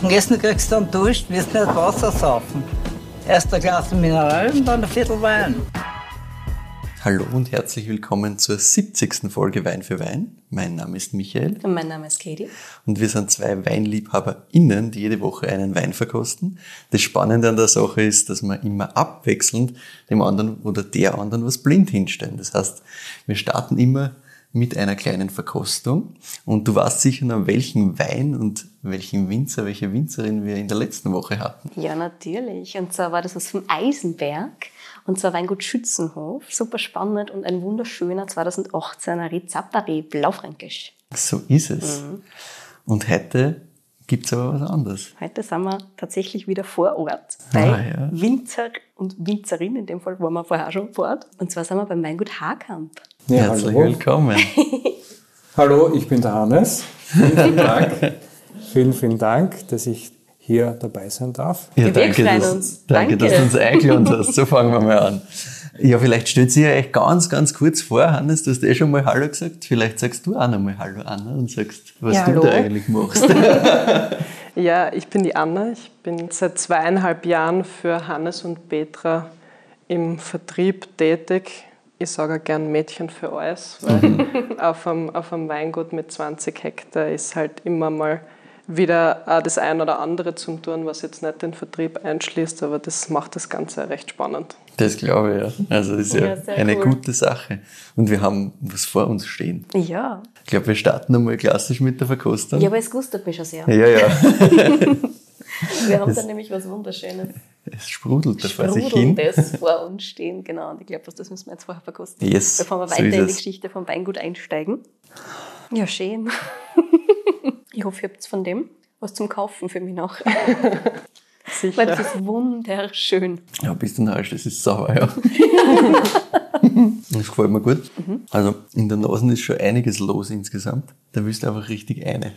Und Essen kriegst du dann Dusch, wirst nicht Wasser saufen. Erst ein Glas Mineral und dann ein Viertel Wein. Hallo und herzlich willkommen zur 70. Folge Wein für Wein. Mein Name ist Michael. Und mein Name ist Katie. Und wir sind zwei WeinliebhaberInnen, die jede Woche einen Wein verkosten. Das Spannende an der Sache ist, dass wir immer abwechselnd dem anderen oder der anderen was blind hinstellen. Das heißt, wir starten immer mit einer kleinen Verkostung. Und du weißt sicher noch, welchen Wein und welchen Winzer, welche Winzerin wir in der letzten Woche hatten. Ja, natürlich. Und zwar war das was vom Eisenberg. Und zwar Weingut Schützenhof. Super spannend und ein wunderschöner 2018er Rizapari Blaufränkisch. So ist es. Mhm. Und heute gibt es aber was anderes. Heute sind wir tatsächlich wieder vor Ort bei ah, ja. Winzer und Winzerin. In dem Fall waren wir vorher schon vor Ort. Und zwar sind wir beim Weingut Hakamp. Ja, Herzlich hallo. willkommen. hallo, ich bin der Hannes. Vielen, vielen Dank. vielen, vielen Dank, dass ich hier dabei sein darf. Ja, danke, dass, uns. danke, danke, dass du uns eingeladen hast. So fangen wir mal an. Ja, vielleicht stellt sie euch ganz, ganz kurz vor, Hannes, du hast eh schon mal Hallo gesagt. Vielleicht sagst du auch noch mal Hallo, Anna, und sagst, was ja, du hallo. da eigentlich machst. ja, ich bin die Anna. Ich bin seit zweieinhalb Jahren für Hannes und Petra im Vertrieb tätig ich sage gern Mädchen für alles, weil mhm. auf, einem, auf einem Weingut mit 20 Hektar ist halt immer mal wieder das ein oder andere zum tun, was jetzt nicht den Vertrieb einschließt, aber das macht das Ganze recht spannend. Das glaube ich, ja. Also das ist ja, ja eine cool. gute Sache. Und wir haben was vor uns stehen. Ja. Ich glaube, wir starten einmal klassisch mit der Verkostung. Ja, aber es gustet mich schon sehr. Ja, ja. wir haben da nämlich was Wunderschönes. Es sprudelt da vor sich hin. das vor uns stehen, genau. Und ich glaube, das müssen wir jetzt vorher verkosten. Yes, bevor wir weiter so in die Geschichte vom Weingut einsteigen. Ja, schön. ich hoffe, ihr habt von dem was zum Kaufen für mich noch. Sicher. Weil das ist wunderschön. Ja, bist du narrisch, das ist sauer, ja. das gefällt mir gut. Mhm. Also in der Nase ist schon einiges los insgesamt. Da willst du einfach richtig eine.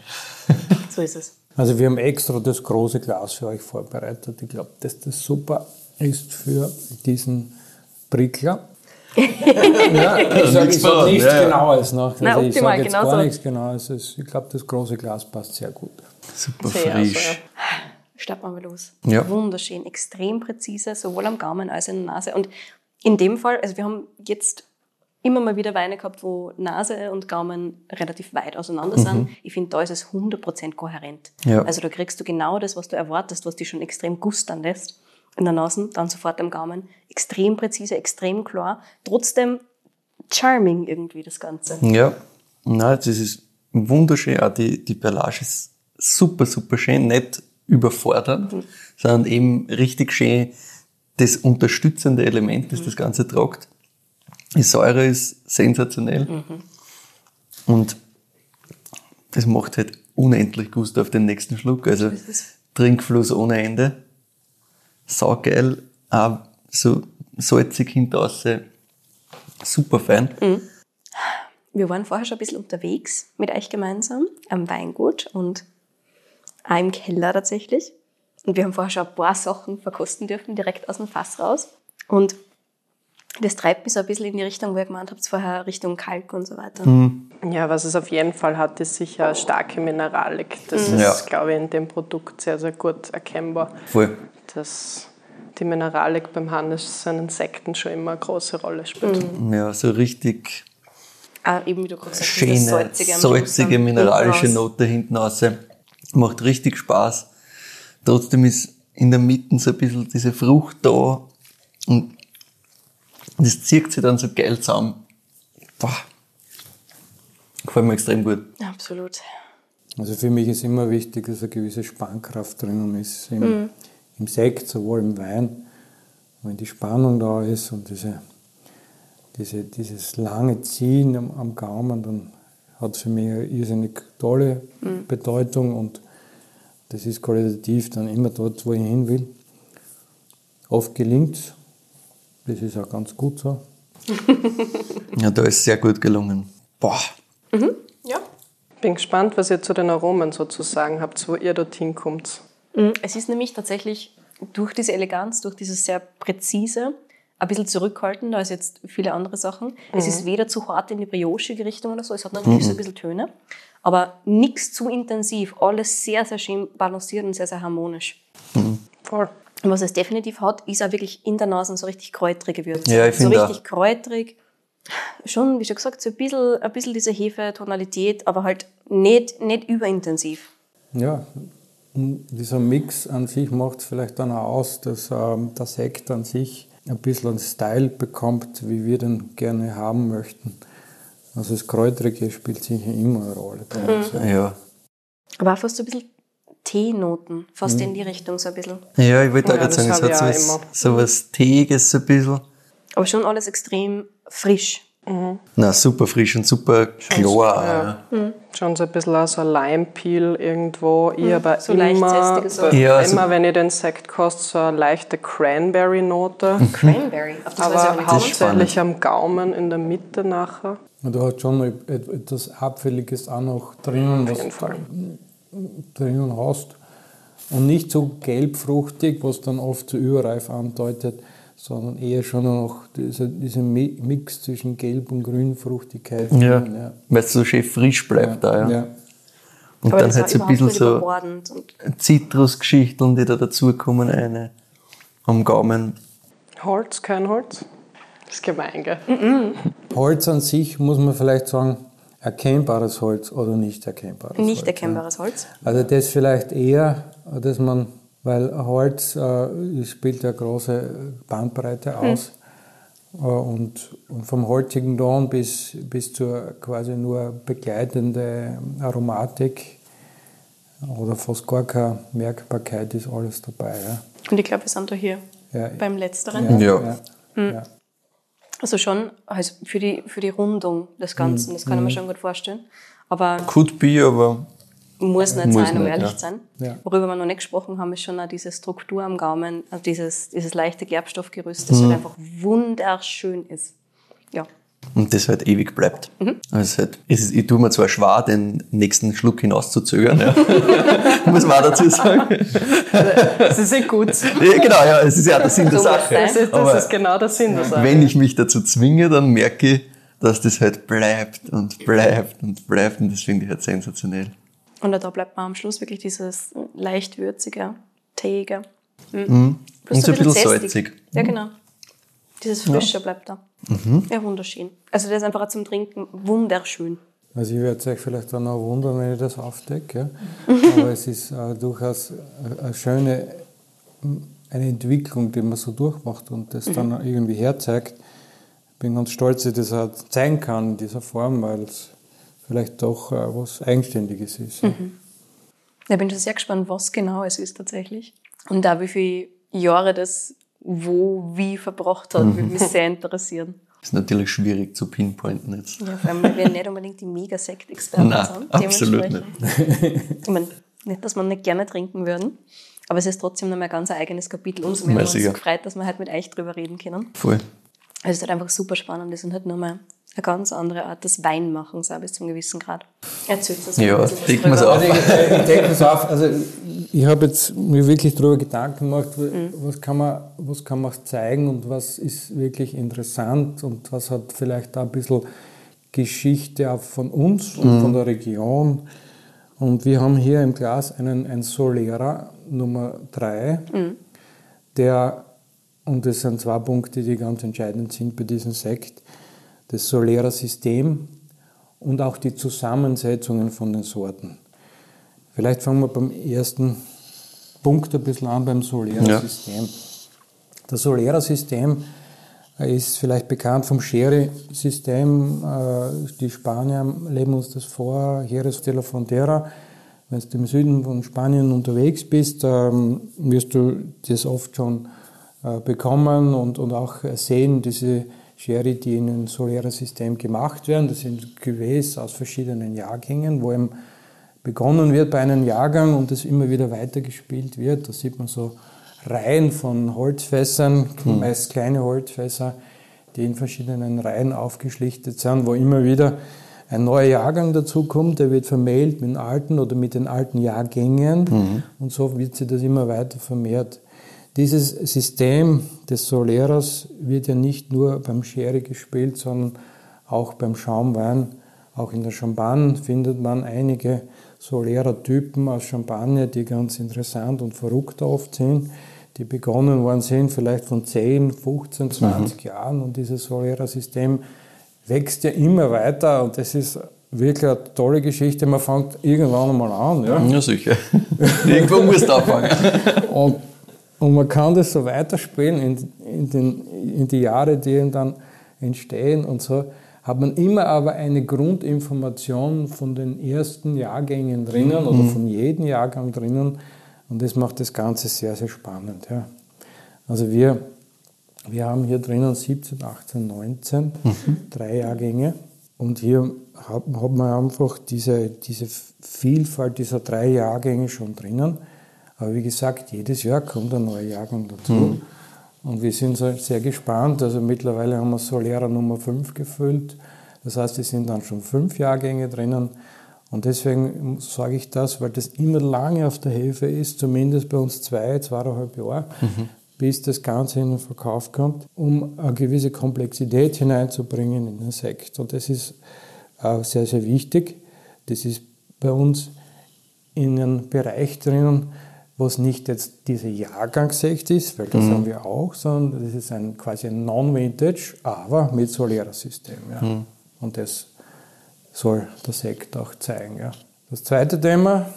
so ist es. Also wir haben extra das große Glas für euch vorbereitet. Ich glaube, dass das super ist für diesen Prickler. ja, ich sage sag nichts ja, ja. Genaues noch. Also Nein, ich sage jetzt gar so. nichts Genaues. Ich glaube, das große Glas passt sehr gut. Super sehr, frisch. Also, Starten wir mal los. Ja. Wunderschön, extrem präzise, sowohl am Gaumen als auch in der Nase. Und in dem Fall, also wir haben jetzt immer mal wieder Weine gehabt, wo Nase und Gaumen relativ weit auseinander sind. Mhm. Ich finde, da ist es 100% kohärent. Ja. Also da kriegst du genau das, was du erwartest, was dich schon extrem gustern lässt. In der Nase, dann sofort am Gaumen. Extrem präzise, extrem klar. Trotzdem charming irgendwie das Ganze. Ja, na, das ist wunderschön. Auch die, die Perlage ist super, super schön. Nicht überfordernd, mhm. sondern eben richtig schön das unterstützende Element, das mhm. das Ganze tragt. Die Säure ist sensationell. Mhm. Und das macht halt unendlich Gust auf den nächsten Schluck. Also Trinkfluss ohne Ende. Saugeil. Auch so salzig hinaus. Super fein. Mhm. Wir waren vorher schon ein bisschen unterwegs mit euch gemeinsam am Weingut und auch im Keller tatsächlich. Und wir haben vorher schon ein paar Sachen verkosten dürfen, direkt aus dem Fass raus. Und das treibt mich so ein bisschen in die Richtung, wo ihr gemeint habt, vorher Richtung Kalk und so weiter. Mhm. Ja, was es auf jeden Fall hat, ist sicher starke Mineralik. Das mhm. ist, ja. glaube ich, in dem Produkt sehr, sehr gut erkennbar. Voll. Dass die Mineralik beim Hannes seinen Sekten schon immer eine große Rolle spielt. Mhm. Ja, so richtig ah, eben wie du gesagt schöne, salzige, salzige mineralische Note hinten raus. Macht richtig Spaß. Trotzdem ist in der Mitte so ein bisschen diese Frucht da und das zieht sich dann so geil zusammen. Boah. Gefällt mir extrem gut. Absolut. Also für mich ist immer wichtig, dass eine gewisse Spannkraft drinnen ist. Im, mhm. im Sekt, sowohl im Wein, wenn die Spannung da ist und diese, diese, dieses lange Ziehen am, am Gaumen, dann hat für mich eine irrsinnig tolle mhm. Bedeutung und das ist qualitativ dann immer dort, wo ich hin will. Oft gelingt es, das ist auch ganz gut so. ja, da ist sehr gut gelungen. Boah. Mhm. Ja. Bin gespannt, was ihr zu den Aromen sozusagen habt, wo ihr dorthin kommt. Mhm. Es ist nämlich tatsächlich durch diese Eleganz, durch dieses sehr präzise, ein bisschen zurückhaltender als jetzt viele andere Sachen. Mhm. Es ist weder zu hart in die briochige Richtung oder so, es hat natürlich mhm. so ein bisschen Töne, aber nichts zu intensiv. Alles sehr, sehr schön balanciert und sehr, sehr harmonisch. Voll. Und was es definitiv hat, ist auch wirklich in der Nase so richtig kräutrige Würze. Ja, ich So finde richtig kräutrig. Schon, wie schon gesagt, so ein bisschen, ein bisschen diese Hefe-Tonalität, aber halt nicht, nicht überintensiv. Ja, dieser Mix an sich macht es vielleicht dann auch aus, dass ähm, der Sekt an sich ein bisschen einen Style bekommt, wie wir den gerne haben möchten. Also das Kräutrige spielt sicher immer eine Rolle bei uns. ja. Ja. Aber auch fast so ein bisschen Teenoten, fast in die Richtung so ein bisschen. Ja, ich wollte auch Ja, gerade sagen, es hat so was, so Teiges so ein bisschen. Aber schon alles extrem frisch. Na, super frisch und super klar. Ja. Schon so ein bisschen auch so ein Lime-Peel irgendwo. Ich aber so leicht immer, Sorte. Ja, also- immer wenn ich den Sekt koste, so eine leichte Cranberry-Note. Cranberry. Auf das aber hauptsächlich am Gaumen in der Mitte nachher. Und du hast schon et- etwas Abfälliges auch noch drinnen, Auf jeden Fall. Drinnen hast. Und nicht so gelbfruchtig, was dann oft zu überreif andeutet, sondern eher schon noch dieser, dieser Mi- Mix zwischen Gelb- und Grünfruchtigkeit. Ja. ja. Weil es so schön frisch bleibt da, ja. ja. Und aber dann halt so ein bisschen so Zitrusgeschichten, die da dazukommen, eine am Gaumen. Holz, kein Holz? Das ist gemein, gell? Holz an sich muss man vielleicht sagen, erkennbares Holz oder nicht erkennbares Holz. nicht erkennbares Holz. Also das vielleicht eher, dass man, weil Holz äh, spielt ja große Bandbreite aus. Äh, und, und vom holzigen Ton bis, bis zur quasi nur begleitende Aromatik oder fast gar keine Merkbarkeit ist alles dabei. Ja. Und ich glaube, wir sind da hier Ja, beim Letzteren. Ja. ja, ja. Also schon also für, die, für die Rundung des Ganzen, das kann ich mir schon gut vorstellen. Aber Could be, aber muss nicht Muss sein, um ehrlich ja. zu sein. Ja. Worüber wir noch nicht gesprochen haben, ist schon auch diese Struktur am Gaumen, also dieses, dieses leichte Gerbstoffgerüst, das halt einfach wunderschön ist. Ja. und das halt ewig bleibt. Mhm. Also halt, es ist, ich tue mir zwar schwer, den nächsten Schluck hinauszuzögern, ja. muss man auch dazu sagen. Das ist eh gut. Das Ja, genau, ja, es ist ja auch der Sinn der So Sache. sein. ist, Aber das ist genau der Sinn der Sache. wenn ich mich dazu zwinge, dann merke ich, dass das halt bleibt und bleibt und bleibt und das finde ich halt sensationell. Und da bleibt man am Schluss wirklich dieses leicht würzige, teige. Und so ein bisschen salzig. Ja, genau. Dieses Frische bleibt da. Ja, wunderschön. Also das ist einfach auch zum Trinken wunderschön. Also ich werde euch vielleicht dann auch wundern, wenn ich das aufdecke. Ja. Aber es ist äh, durchaus eine, eine schöne eine Entwicklung, die man so durchmacht und das dann irgendwie herzeigt. Ich bin ganz stolz, dass ich das auch zeigen kann in dieser Form, weil es vielleicht doch äh, was Eigenständiges ist. Ja. Ich bin schon sehr gespannt, was genau es ist tatsächlich. Und da wie viele Jahre das wo, wie verbracht hat, würde mich sehr interessieren. Ist natürlich schwierig zu pinpointen jetzt. Ja, vor allem, weil wir nicht unbedingt die Mega-Sekt-Experten sind. absolut Dementsprechend- Ich meine, nicht, dass wir nicht gerne trinken würden, aber es ist trotzdem noch mal ein ganz eigenes Kapitel. Umso mehr haben wir uns gefreut, dass wir halt mit euch drüber reden können. Voll. Also es ist halt einfach super spannend ist und halt nochmal eine ganz andere Art des Weinmachens, auch bis zum gewissen Grad. Erzählt uns Ja, decken wir's drüber. auf. Also ich, ich denke das auf. Also ich habe jetzt mir wirklich darüber Gedanken gemacht, was, kann man, was kann man zeigen und was ist wirklich interessant und was hat vielleicht auch ein bisschen Geschichte auch von uns und von der Region. Und wir haben hier im Glas einen, einen Solera Nummer 3, der, und das sind zwei Punkte, die ganz entscheidend sind bei diesem Sekt, das Solera-System und auch die Zusammensetzungen von den Sorten. Vielleicht fangen wir beim ersten Punkt ein bisschen an, beim Solera-System. Das Solera-System ist vielleicht bekannt vom Sherry-System. Äh, Die Spanier leben uns das vor, Jerez de la Frontera. Wenn du im Süden von Spanien unterwegs bist, ähm, wirst du das oft schon äh, bekommen und, und auch sehen, diese Sherry, die in einem Solera-System gemacht werden. Das sind Cuvées aus verschiedenen Jahrgängen, wo eben begonnen wird bei einem Jahrgang und das immer wieder weitergespielt wird. Da sieht man so Reihen von Holzfässern, meist kleine Holzfässer, die in verschiedenen Reihen aufgeschlichtet sind, wo immer wieder ein neuer Jahrgang dazukommt, der wird vermählt mit den alten oder mit den alten Jahrgängen und so wird sich das immer weiter vermehrt. Dieses System des Soleras wird ja nicht nur beim Sherry gespielt, sondern auch beim Schaumwein Auch in der Champagne findet man einige Solera-Typen aus Champagne, die ganz interessant und verrückt oft sind, die begonnen worden sind vielleicht von 10, 15, 20 mhm. Jahren und dieses Solera-System wächst ja immer weiter und das ist wirklich eine tolle Geschichte. Man fängt irgendwann einmal an. Ja, ja sicher. Irgendwo muss du anfangen. und, und man kann das so weiterspielen in, in, den, in die Jahre, die dann entstehen und so hat man immer aber eine Grundinformation von den ersten Jahrgängen drinnen mhm. oder von jedem Jahrgang drinnen und das macht das Ganze sehr, sehr spannend. Ja. Also wir, wir haben hier drinnen 17, 18, 19, mhm. drei Jahrgänge und hier hat, hat man einfach diese, diese Vielfalt dieser drei Jahrgänge schon drinnen. Aber wie gesagt, jedes Jahr kommt ein neuer Jahrgang dazu. Mhm. Und wir sind sehr gespannt. Also mittlerweile haben wir Solera Nummer 5 gefüllt. Das heißt, es sind dann schon fünf Jahrgänge drinnen. Und deswegen sage ich das, weil das immer lange auf der Hefe ist, zumindest bei uns zwei, zweieinhalb Jahre, mhm. bis das Ganze in den Verkauf kommt, um eine gewisse Komplexität hineinzubringen in den Sekt. Und das ist sehr, sehr wichtig. Das ist bei uns in einem Bereich drinnen, was nicht jetzt diese Jahrgangssekt ist, weil das mhm. haben wir auch, sondern das ist ein, quasi ein Non-Vintage, aber mit Solera-System. Ja. Mhm. Und das soll der Sekt auch zeigen. Ja. Das zweite Thema,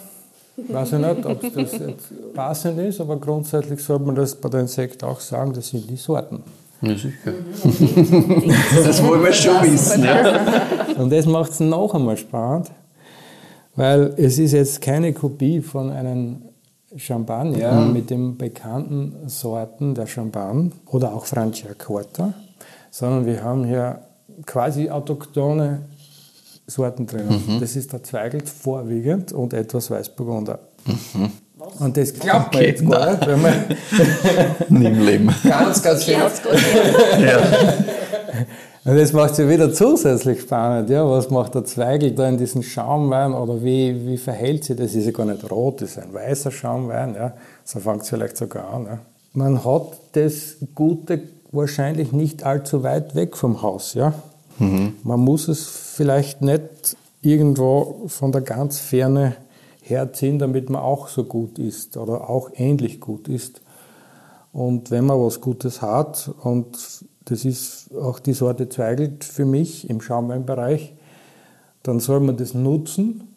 weiß ich nicht, ob das jetzt passend ist, aber grundsätzlich sollte man das bei den Sekt auch sagen, das sind die Sorten. Ja, sicher. das wollen wir schon wissen. Ja. Und das macht es noch einmal spannend, weil es ist jetzt keine Kopie von einem Champagner mhm. mit den bekannten Sorten der Champagne oder auch Franciacorta, sondern wir haben hier quasi autochthone Sorten drin. Mhm. Das ist der Zweigelt vorwiegend und etwas Weißburgunder. Mhm. Und das glaubt man jetzt gar nicht, wenn man nie im Leben ganz, ganz viel. ja. Und das macht es ja wieder zusätzlich spannend. Ja, was macht der Zweigel da in diesem Schaumwein oder wie, wie verhält sich das? Ist ja gar nicht rot, das ist ein weißer Schaumwein. Ja. So fängt es vielleicht sogar an. Ja. Man hat das Gute wahrscheinlich nicht allzu weit weg vom Haus. Ja. Mhm. Man muss es vielleicht nicht irgendwo von der ganz Ferne herziehen, damit man auch so gut ist oder auch ähnlich gut ist. Und wenn man was Gutes hat, und das ist auch die Sorte Zweigelt für mich im Schaumweinbereich, dann soll man das nutzen.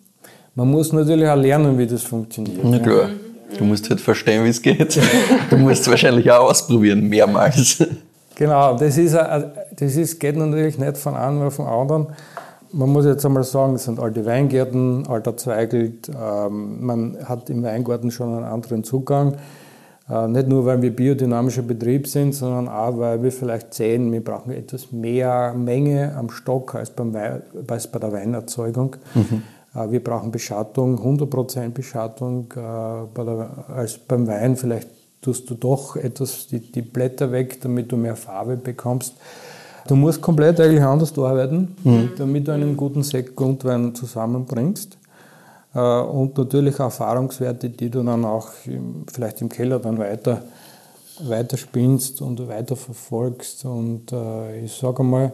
Man muss natürlich auch lernen, wie das funktioniert. Na klar. Du musst halt verstehen, wie es geht. Du musst es wahrscheinlich auch ausprobieren, mehrmals. Genau, das, ist, das ist, geht natürlich nicht von einem auf den anderen. Man muss jetzt einmal sagen, es sind alte Weingärten, alter Zweigelt. Ähm, man hat im Weingarten schon einen anderen Zugang. Äh, nicht nur, weil wir biodynamischer Betrieb sind, sondern auch, weil wir vielleicht sehen, wir brauchen etwas mehr Menge am Stock als, beim Wein, als bei der Weinerzeugung. Mhm. Äh, wir brauchen Beschattung, 100% Beschattung äh, bei der, als beim Wein vielleicht tust du doch etwas die, die Blätter weg, damit du mehr Farbe bekommst. Du musst komplett eigentlich anders arbeiten, mhm. damit du einen guten Sekt Grundwein zusammenbringst. Äh, und natürlich Erfahrungswerte, die du dann auch vielleicht im Keller dann weiter, weiter spinnst und weiter verfolgst. Und äh, ich sage mal,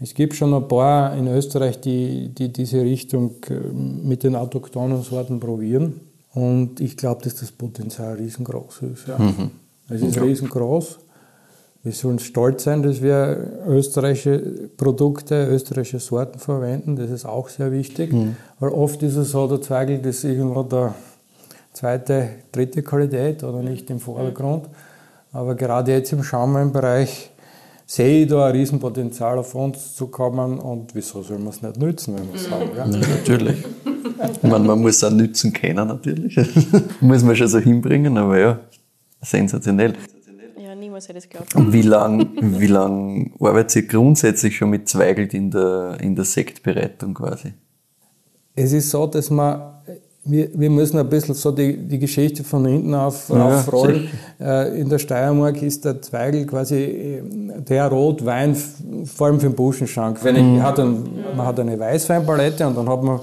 es gibt schon ein paar in Österreich, die, die diese Richtung äh, mit den autochthonen Sorten probieren. Und ich glaube, dass das Potenzial riesengroß ist. Ja. Mhm. Es ist ja. riesengroß. Wir sollen stolz sein, dass wir österreichische Produkte, österreichische Sorten verwenden. Das ist auch sehr wichtig. Mhm. Weil oft ist es so, der Zweigel ist irgendwo der zweite, dritte Qualität oder nicht im Vordergrund. Aber gerade jetzt im Schaumweinbereich sehe ich da ein Riesenpotenzial auf uns zu kommen und wieso soll man es nicht nützen, wenn man sagen ja? ja, Natürlich. Ich meine, man muss es auch nützen können, natürlich. muss man schon so hinbringen, aber ja, sensationell. Hätte ich das glauben. Wie lange wie lang arbeitet ihr grundsätzlich schon mit Zweigelt in der, in der Sektbereitung quasi? Es ist so, dass man wir, wir müssen ein bisschen so die, die Geschichte von hinten auf, ja, aufrollen. Äh, in der Steiermark ist der Zweigel quasi äh, der Rotwein, vor allem für den Buschenschank. Wenn ich, mhm. hat ein, man hat eine Weißweinpalette und dann hat man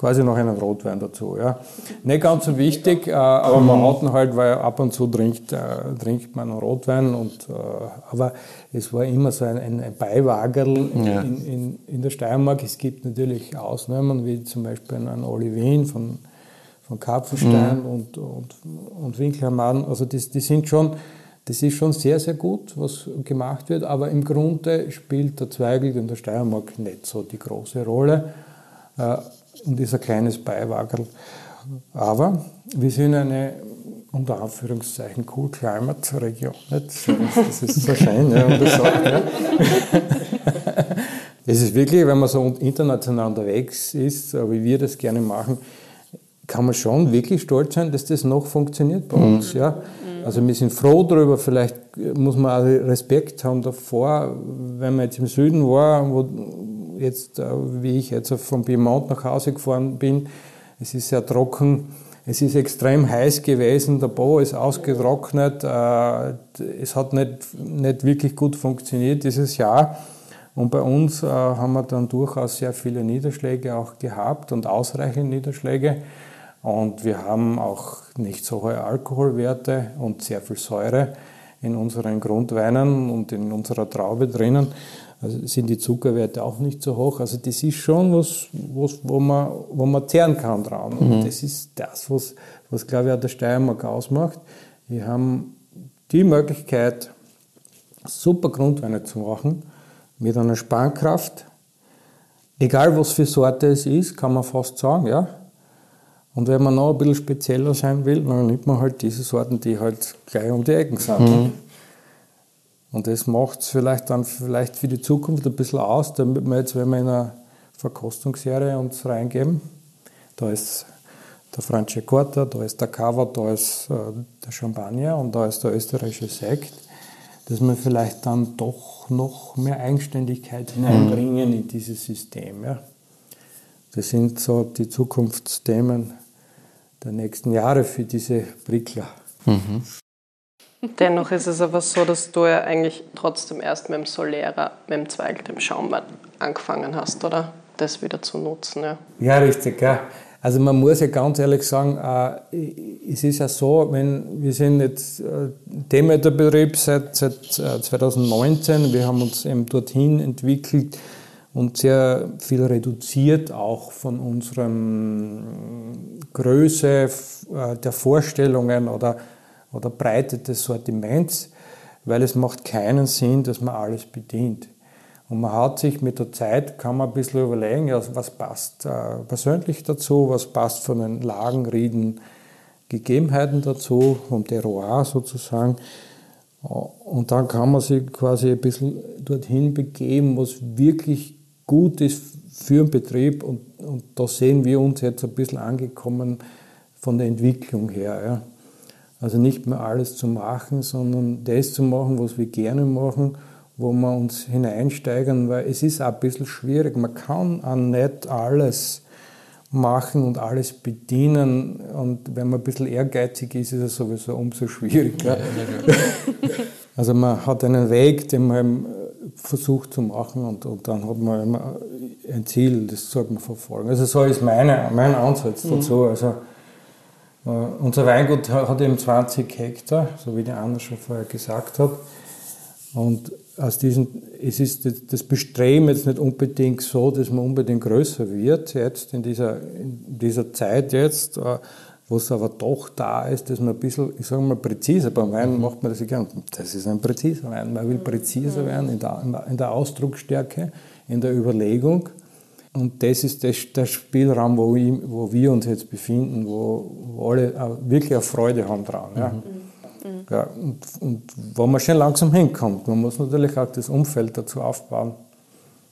quasi noch einen Rotwein dazu. Ja. Nicht ganz so wichtig, äh, aber man hat ihn halt, weil ab und zu trinkt, äh, trinkt man einen Rotwein. Und, äh, aber es war immer so ein, ein Beiwagerl ja. in, in, in, der Steiermark. Es gibt natürlich Ausnahmen, wie zum Beispiel einen Olivin von, von Karpfenstein mhm. und, und, und Winkelhammermann. Also das, die sind schon, das ist schon sehr, sehr gut, was gemacht wird, aber im Grunde spielt der Zweigel in der Steiermark nicht so die große Rolle und ist ein kleines Beiwagerl. Aber wir sind eine unter Anführungszeichen Cool Climate Region. Das ist so schön, ja, und das sagt, ja. Es ist wirklich, wenn man so international unterwegs ist, wie wir das gerne machen, kann man schon wirklich stolz sein, dass das noch funktioniert bei uns. Mhm. Ja. Also wir sind froh darüber, vielleicht muss man auch Respekt haben davor, wenn man jetzt im Süden war, wo jetzt, äh, wie ich jetzt vom Piemont nach Hause gefahren bin, es ist sehr trocken, es ist extrem heiß gewesen, der Bau ist ausgetrocknet, äh, es hat nicht, nicht wirklich gut funktioniert dieses Jahr. Und bei uns äh, haben wir dann durchaus sehr viele Niederschläge auch gehabt und ausreichend Niederschläge. Und wir haben auch nicht so hohe Alkoholwerte und sehr viel Säure in unseren Grundweinen und in unserer Traube drinnen. Also sind die Zuckerwerte auch nicht so hoch. Also das ist schon was, was wo, man, wo man zehren kann dran. Und mhm. das ist das, was, was glaube ich auch der Steiermark ausmacht. Wir haben die Möglichkeit, super Grundweine zu machen, mit einer Spannkraft. Egal was für Sorte es ist, kann man fast sagen, ja. Und wenn man noch ein bisschen spezieller sein will, dann nimmt man halt diese Sorten, die halt gleich um die Ecken sind. Mhm. Und das macht es vielleicht dann vielleicht für die Zukunft ein bisschen aus, damit wir jetzt, wenn wir in eine Verkostungsserie uns reingeben, da ist der Franciacorta, da ist der Cava, da ist äh, der Champagner und da ist der österreichische Sekt, dass wir vielleicht dann doch noch mehr Eigenständigkeit hineinbringen in dieses System. Ja. Das sind so die Zukunftsthemen der nächsten Jahre für diese Prickler. Mhm. Dennoch ist es aber so, dass du ja eigentlich trotzdem erst mit dem Solera, mit dem Zweig, dem Schaumwein angefangen hast, oder? Das wieder zu nutzen, ja. Ja, richtig, ja. Also man muss ja ganz ehrlich sagen, äh, es ist ja so, wenn wir sind jetzt äh, Demeter-Betrieb seit, seit 2019, äh, wir haben uns eben dorthin entwickelt und sehr viel reduziert auch von unserer Größe äh, der Vorstellungen oder oder Breite des Sortiments, weil es macht keinen Sinn, dass man alles bedient. Und man hat sich mit der Zeit, kann man ein bisschen überlegen, was passt äh, persönlich dazu, was passt von den Lagenrieden, Gegebenheiten dazu, vom Terroir sozusagen. Und dann kann man sich quasi ein bisschen dorthin begeben, was wirklich gut ist für den Betrieb. Und, und da sehen wir uns jetzt ein bisschen angekommen von der Entwicklung her. Ja. Also nicht mehr alles zu machen, sondern das zu machen, was wir gerne machen, wo wir uns hineinsteigern, weil es ist auch ein bisschen schwierig. Man kann auch nicht alles machen und alles bedienen. Und wenn man ein bisschen ehrgeizig ist, ist es sowieso umso schwieriger. Also man hat einen Weg, den man versucht zu machen und, und dann hat man immer ein Ziel, das sollte man verfolgen. Also so ist meine, mein Ansatz mhm. dazu. Also äh, unser Weingut hat eben 20 Hektar, so wie die Anna schon vorher gesagt hat. Und aus diesen, es ist das Bestreben jetzt nicht unbedingt so, dass man unbedingt größer wird, jetzt in dieser, in dieser Zeit jetzt, äh, wo es aber doch da ist, dass man ein bisschen, ich sage mal, präziser, beim Wein mhm. macht man das gern, das ist ein präziser Wein, man will präziser mhm. werden in der, in der Ausdrucksstärke, in der Überlegung. Und das ist der, der Spielraum, wo, ich, wo, wir uns jetzt befinden, wo, wo alle wirklich eine Freude haben dran. Ja. Mhm. Ja, und, und, wo man schon langsam hinkommt. Man muss natürlich auch das Umfeld dazu aufbauen.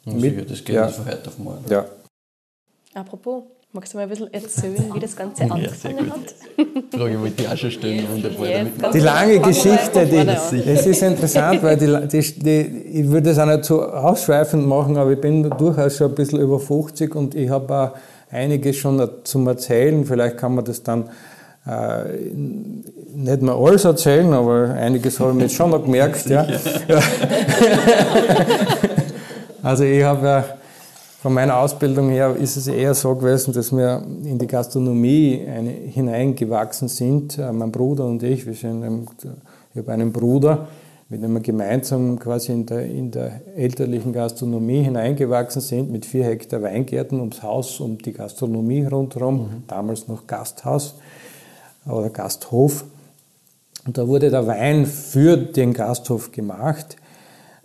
Ja, Mit, das geht ja. nicht von heute auf morgen. Ja. Apropos, Magst du mal ein bisschen erzählen, wie das Ganze ja, angefangen hat? Die Frage wollte ich auch schon stellen. Ja, die lange Geschichte, die, es ist interessant, weil die, die, die, ich würde das auch nicht so ausschweifend machen, aber ich bin durchaus schon ein bisschen über 50 und ich habe auch einiges schon zum Erzählen. Vielleicht kann man das dann äh, nicht mehr alles erzählen, aber einiges habe ich mir jetzt schon noch gemerkt. ja. also ich habe ja von meiner Ausbildung her ist es eher so gewesen, dass wir in die Gastronomie eine, hineingewachsen sind. Äh, mein Bruder und ich, wir sind, ich habe einen Bruder, mit dem wir gemeinsam quasi in der, in der elterlichen Gastronomie hineingewachsen sind, mit vier Hektar Weingärten ums Haus, um die Gastronomie rundherum, mhm. damals noch Gasthaus oder Gasthof. Und da wurde der Wein für den Gasthof gemacht.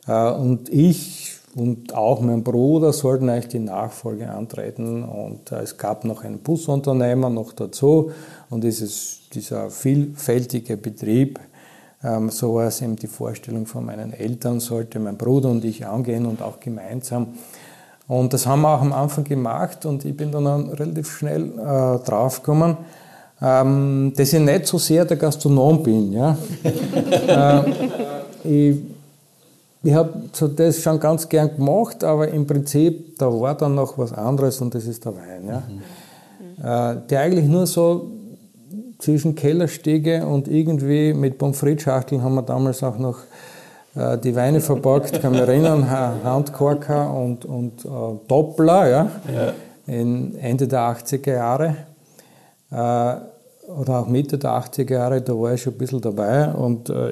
Äh, und ich und auch mein Bruder sollten eigentlich die Nachfolge antreten. Und äh, es gab noch einen Busunternehmer noch dazu. Und dieses, dieser vielfältige Betrieb ähm, so war es eben die Vorstellung von meinen Eltern, sollte mein Bruder und ich angehen und auch gemeinsam. Und das haben wir auch am Anfang gemacht und ich bin dann relativ schnell äh, draufgekommen, ähm, dass ich nicht so sehr der Gastronom bin. Ja? äh, ich ich habe so das schon ganz gern gemacht, aber im Prinzip, da war dann noch was anderes und das ist der Wein. Ja? Mhm. Äh, der eigentlich nur so zwischen Kellerstege und irgendwie mit Pommes frites-Schachteln haben wir damals auch noch äh, die Weine verpackt, kann mich erinnern, Handkorker und, und äh, Doppler, ja, ja. In Ende der 80er Jahre äh, oder auch Mitte der 80er Jahre, da war ich schon ein bisschen dabei und äh,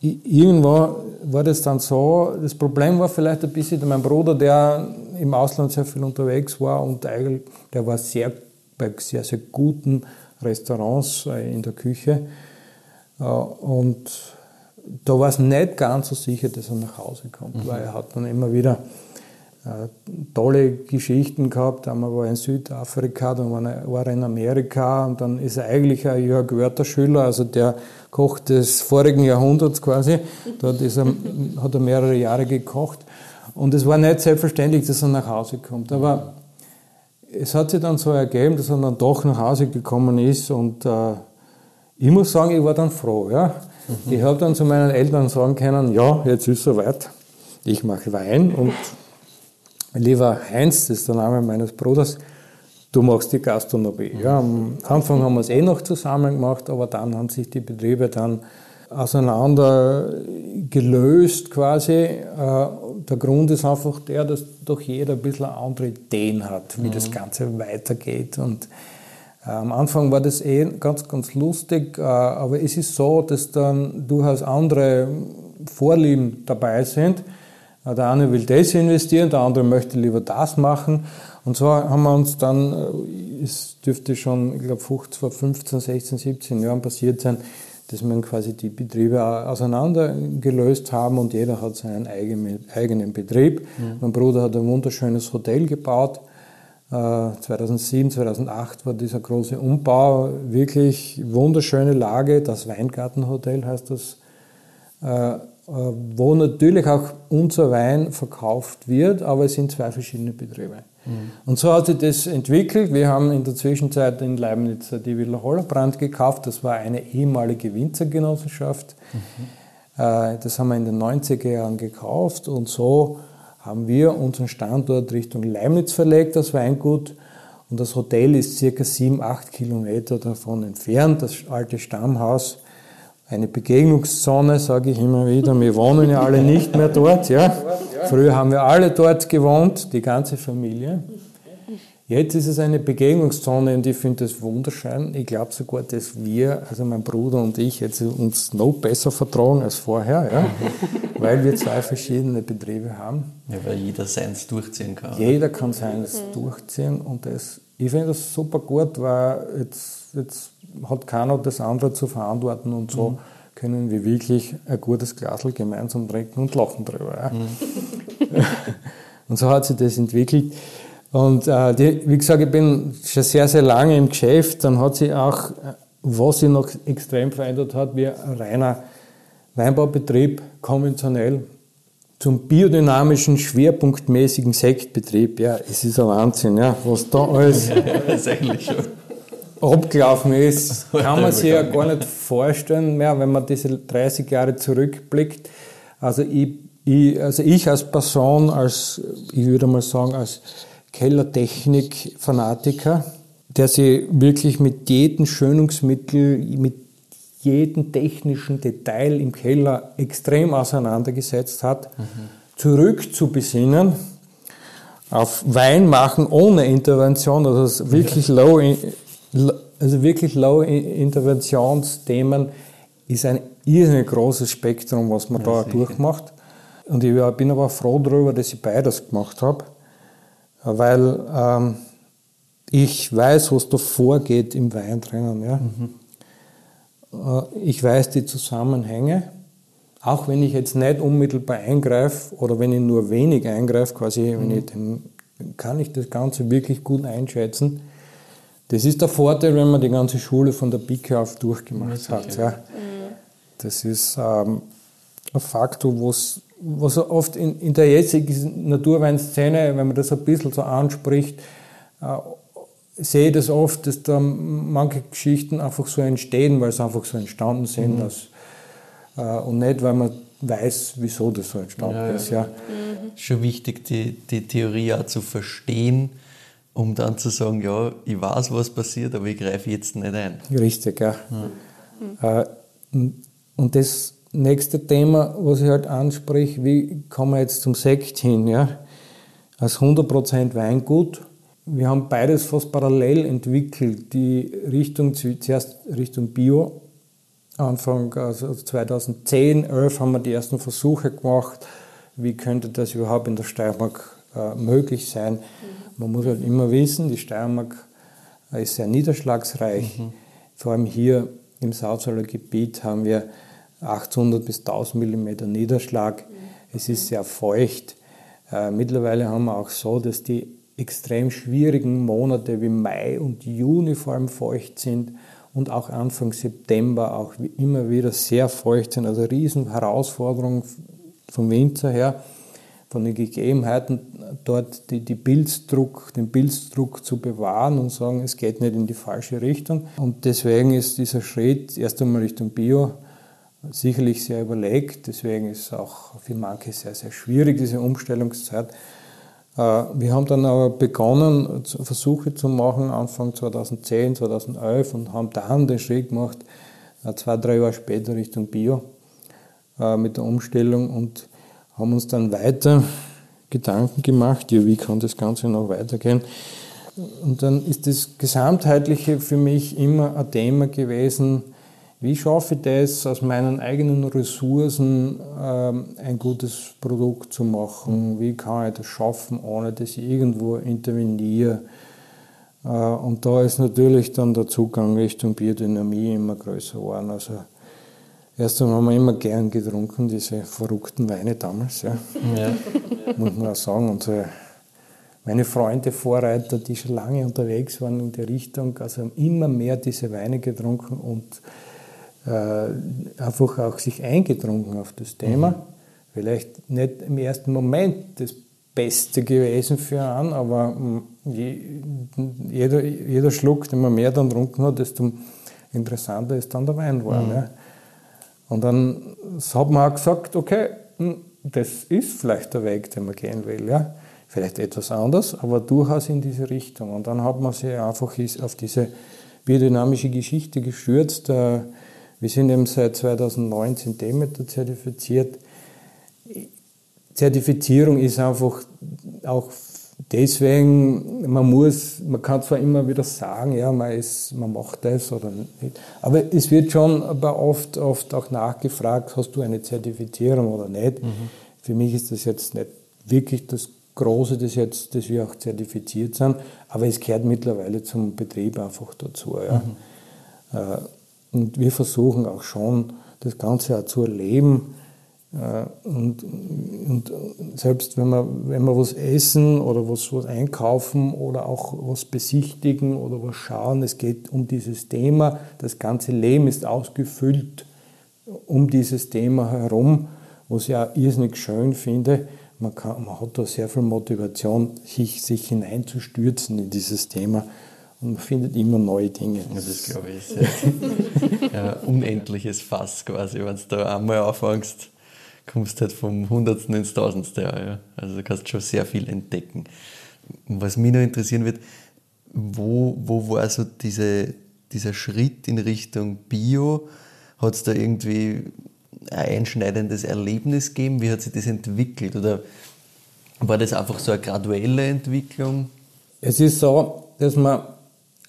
irgendwann war das dann so, das Problem war vielleicht ein bisschen mein Bruder, der im Ausland sehr viel unterwegs war und eigentlich, der war sehr bei sehr, sehr guten Restaurants äh, in der Küche. Äh, und da war es nicht ganz so sicher, dass er nach Hause kommt, mhm. weil er hat dann immer wieder tolle Geschichten gehabt. Einmal war er in Südafrika, dann war er in Amerika und dann ist er eigentlich ein Jörg Wörter-Schüler, also der Koch des vorigen Jahrhunderts quasi. Dort ist er, hat er mehrere Jahre gekocht. Und es war nicht selbstverständlich, dass er nach Hause kommt. Aber es hat sich dann so ergeben, dass er dann doch nach Hause gekommen ist und äh, ich muss sagen, ich war dann froh. Ja? Mhm. Ich habe dann zu meinen Eltern sagen können, ja, jetzt ist es soweit, ich mache Wein und lieber Heinz, das ist der Name meines Bruders, du machst die Gastronomie. Ja, am Anfang haben wir es eh noch zusammen gemacht, aber dann haben sich die Betriebe dann auseinander gelöst quasi. Äh, der Grund ist einfach der, dass doch jeder ein bisschen andere Ideen hat, wie mhm. das Ganze weitergeht. Und äh, am Anfang war das eh ganz, ganz lustig, äh, aber es ist so, dass dann durchaus andere Vorlieben dabei sind. Der eine will das investieren, der andere möchte lieber das machen. Und so haben wir uns dann, es dürfte schon, ich glaube, vor 15, 16, 17 Jahren passiert sein, dass man quasi die Betriebe auseinandergelöst haben und jeder hat seinen eigenen, eigenen Betrieb. Mhm. Mein Bruder hat ein wunderschönes Hotel gebaut. 2007, äh, 2008 war dieser große Umbau, wirklich wunderschöne Lage, das Weingartenhotel heißt das, äh, äh, wo natürlich auch unser Wein verkauft wird, aber es sind zwei verschiedene Betriebe. Mhm. Und so hat sich das entwickelt. Wir haben in der Zwischenzeit in Leibniz die Villa Hollerbrand gekauft. Das war eine ehemalige Winzergenossenschaft. Mhm. Das haben wir in den 90er Jahren gekauft und so haben wir unseren Standort Richtung Leibniz verlegt, das Weingut. Und das Hotel ist circa sieben, acht Kilometer davon entfernt, das alte Stammhaus eine Begegnungszone, sage ich immer wieder. Wir wohnen ja alle nicht mehr dort. Ja. Früher haben wir alle dort gewohnt, die ganze Familie. Jetzt ist es eine Begegnungszone und ich finde das wunderschön. Ich glaube sogar, dass wir, also mein Bruder und ich, jetzt uns noch besser vertrauen als vorher, ja? weil wir zwei verschiedene Betriebe haben. Ja, weil jeder seins durchziehen kann. Jeder kann seins mhm. durchziehen und das, ich finde das super gut, weil jetzt, jetzt hat keiner das andere zu verantworten und so mhm. können wir wirklich ein gutes Glasl gemeinsam trinken und lachen drüber. Ja. Mhm. und so hat sich das entwickelt. Und äh, die, wie gesagt, ich bin schon sehr, sehr lange im Geschäft. Dann hat sich auch, was sich noch extrem verändert hat, wie ein reiner Weinbaubetrieb konventionell zum biodynamischen, schwerpunktmäßigen Sektbetrieb. Ja, es ist ein Wahnsinn, ja, was da alles. ja, ist eigentlich schon abgelaufen ist, kann man sich ja gar nicht vorstellen mehr, wenn man diese 30 Jahre zurückblickt. Also ich, ich, also ich als Person, als, ich würde mal sagen, als Kellertechnik-Fanatiker, der sich wirklich mit jedem Schönungsmittel, mit jedem technischen Detail im Keller extrem auseinandergesetzt hat, mhm. zurück zu besinnen auf Wein machen ohne Intervention, also wirklich low, also wirklich low Interventionsthemen ist ein irrsinnig großes Spektrum, was man da durchmacht. Und ich bin aber froh darüber, dass ich beides gemacht habe, weil ähm, ich weiß, was da vorgeht im Wein drinnen. Ja. Mhm. Äh, ich weiß die Zusammenhänge, auch wenn ich jetzt nicht unmittelbar eingreife oder wenn ich nur wenig eingreife, quasi, mhm. wenn ich den, kann ich das Ganze wirklich gut einschätzen. Das ist der Vorteil, wenn man die ganze Schule von der Pike auf durchgemacht hat. Ja. Das ist ähm, ein Faktor, was, was oft in, in der jetzigen Naturweinszene, wenn man das ein bisschen so anspricht, äh, sehe ich das oft, dass da manche Geschichten einfach so entstehen, weil sie einfach so entstanden sind. Mhm. Dass, äh, und nicht, weil man weiß, wieso das so entstanden ja, ist. Ja. Mhm. Schon wichtig, die, die Theorie auch zu verstehen, um dann zu sagen, ja, ich weiß, was passiert, aber ich greife jetzt nicht ein. Richtig, ja. ja. Äh, und das nächste Thema, was ich halt anspreche, wie kommen wir jetzt zum Sekt hin? Ja? Als 100% Weingut wir haben beides fast parallel entwickelt. Die Richtung, zuerst Richtung Bio. Anfang also 2010, 11 haben wir die ersten Versuche gemacht. Wie könnte das überhaupt in der Steiermark äh, möglich sein? Man muss halt immer wissen, die Steiermark ist sehr niederschlagsreich. Mhm. Vor allem hier im Salzweiler Gebiet haben wir 800 bis 1000 mm Niederschlag. Mhm. Es ist sehr feucht. Äh, mittlerweile haben wir auch so, dass die extrem schwierigen Monate wie Mai und Juni vor allem feucht sind und auch Anfang September auch immer wieder sehr feucht sind. Also riesen Herausforderung vom Winter her, von den Gegebenheiten dort die, die Pilzdruck, den Pilzdruck zu bewahren und sagen, es geht nicht in die falsche Richtung. Und deswegen ist dieser Schritt erst einmal Richtung Bio sicherlich sehr überlegt. Deswegen ist es auch für manche sehr, sehr schwierig, diese Umstellungszeit. Äh, wir haben dann aber begonnen, Versuche zu machen, Anfang 2010, 2011 und haben dann den Schritt gemacht, äh, zwei, drei Jahre später Richtung Bio äh, mit der Umstellung und haben uns dann weiter Gedanken gemacht, ja, wie kann das Ganze noch weitergehen. Und dann ist das Gesamtheitliche für mich immer ein Thema gewesen, wie schaffe ich das, aus meinen eigenen Ressourcen ähm, ein gutes Produkt zu machen? Wie kann ich das schaffen, ohne dass ich irgendwo interveniere? Äh, und da ist natürlich dann der Zugang Richtung Biodynamie immer größer geworden. Also erst einmal haben wir immer gern getrunken, diese verrückten Weine damals. Ja. ja. Muss man auch sagen. Unsere, meine Freunde, Vorreiter, die schon lange unterwegs waren in der Richtung, also haben immer mehr diese Weine getrunken und äh, einfach auch sich eingedrungen auf das Thema. Mhm. Vielleicht nicht im ersten Moment das Beste gewesen für einen, aber mm, jeder, jeder Schluck, den man mehr dann getrunken hat, desto interessanter ist dann der Wein geworden. Mhm. Ja. Und dann hat man auch gesagt, okay, mm, das ist vielleicht der Weg, den man gehen will. Ja. Vielleicht etwas anders, aber durchaus in diese Richtung. Und dann hat man sich einfach auf diese biodynamische Geschichte gestürzt. Äh, wir sind eben seit 2019 Demeter zertifiziert. Zertifizierung ist einfach auch deswegen, man muss, man kann zwar immer wieder sagen, ja, man, ist, man macht das oder nicht, aber es wird schon aber oft, oft auch nachgefragt, hast du eine Zertifizierung oder nicht. Mhm. Für mich ist das jetzt nicht wirklich das Große, das jetzt, dass wir auch zertifiziert sind, aber es gehört mittlerweile zum Betrieb einfach dazu. Ja. Mhm. Äh, und wir versuchen auch schon, das Ganze auch zu erleben. Äh, und, und selbst wenn wir, wenn wir was essen oder was, was einkaufen oder auch was besichtigen oder was schauen, es geht um dieses Thema. Das ganze Leben ist ausgefüllt um dieses Thema herum, was ich auch irrsinnig schön finde. Man, kann, man hat da sehr viel Motivation, sich, sich hineinzustürzen in dieses Thema. Und man findet immer neue Dinge. Ja, das glaube ich ein unendliches Fass quasi. Wenn du da einmal anfängst, kommst du halt vom Hundertsten ins Tausendste. Ja. Also du kannst schon sehr viel entdecken. Was mich noch interessieren wird, wo, wo war so diese, dieser Schritt in Richtung Bio? Hat es da irgendwie ein einschneidendes Erlebnis gegeben? Wie hat sich das entwickelt? Oder War das einfach so eine graduelle Entwicklung? Es ist so, dass man,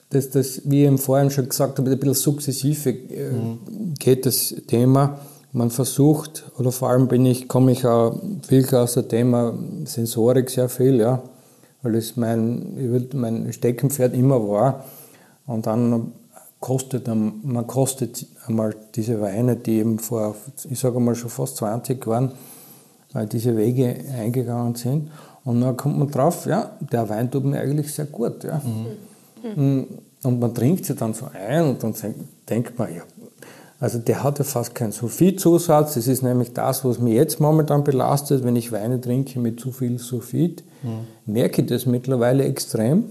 dass das, wie ich vorhin schon gesagt habe, ein bisschen sukzessive äh, geht das Thema. Man versucht, oder vor allem bin ich, komme ich auch viel aus dem Thema Sensorik sehr viel, ja, weil das mein, mein Steckenpferd immer war. Und dann kostet, man kostet einmal diese Weine, die eben vor, ich sage mal schon fast 20 Jahren, weil diese Wege eingegangen sind. Und dann kommt man drauf, ja, der Wein tut mir eigentlich sehr gut. Ja. Mhm. Und man trinkt sie dann so ein und dann denkt man, ja, also der hat ja fast keinen Sulfidzusatz. Das ist nämlich das, was mich jetzt momentan belastet, wenn ich Weine trinke mit zu viel Sulfid. Mhm. Merke ich das mittlerweile extrem,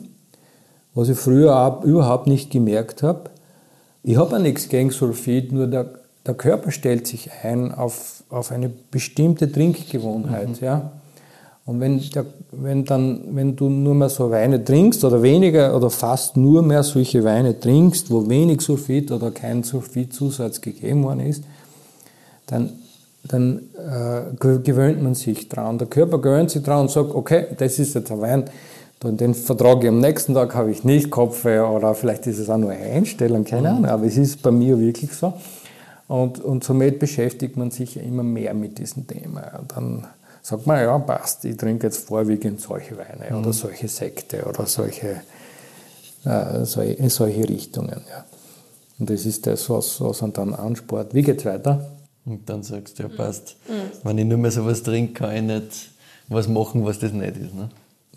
was ich früher überhaupt nicht gemerkt habe. Ich habe ja nichts gegen Sulfid, nur der, der Körper stellt sich ein auf, auf eine bestimmte Trinkgewohnheit. Mhm. Ja? Und wenn, der, wenn, dann, wenn du nur mehr so Weine trinkst oder weniger oder fast nur mehr solche Weine trinkst, wo wenig Sulfid oder kein Sulfidzusatz gegeben worden ist, dann, dann äh, gewöhnt man sich dran. Der Körper gewöhnt sich dran und sagt, okay, das ist jetzt ein Wein, den vertrage ich am nächsten Tag, habe ich nicht Kopfweh oder vielleicht ist es auch nur eine Einstellung, keine mhm. Ahnung, aber es ist bei mir wirklich so. Und, und somit beschäftigt man sich immer mehr mit diesem Thema. Und dann sagt man, ja, passt, ich trinke jetzt vorwiegend solche Weine mhm. oder solche Sekte oder solche, äh, solche, solche, Richtungen. Ja. Und das ist das, was, was dann ansport. Wie geht's weiter? Und dann sagst du, ja, passt. Mhm. Wenn ich nur mehr sowas trinke, kann ich nicht was machen, was das nicht ist. Ne?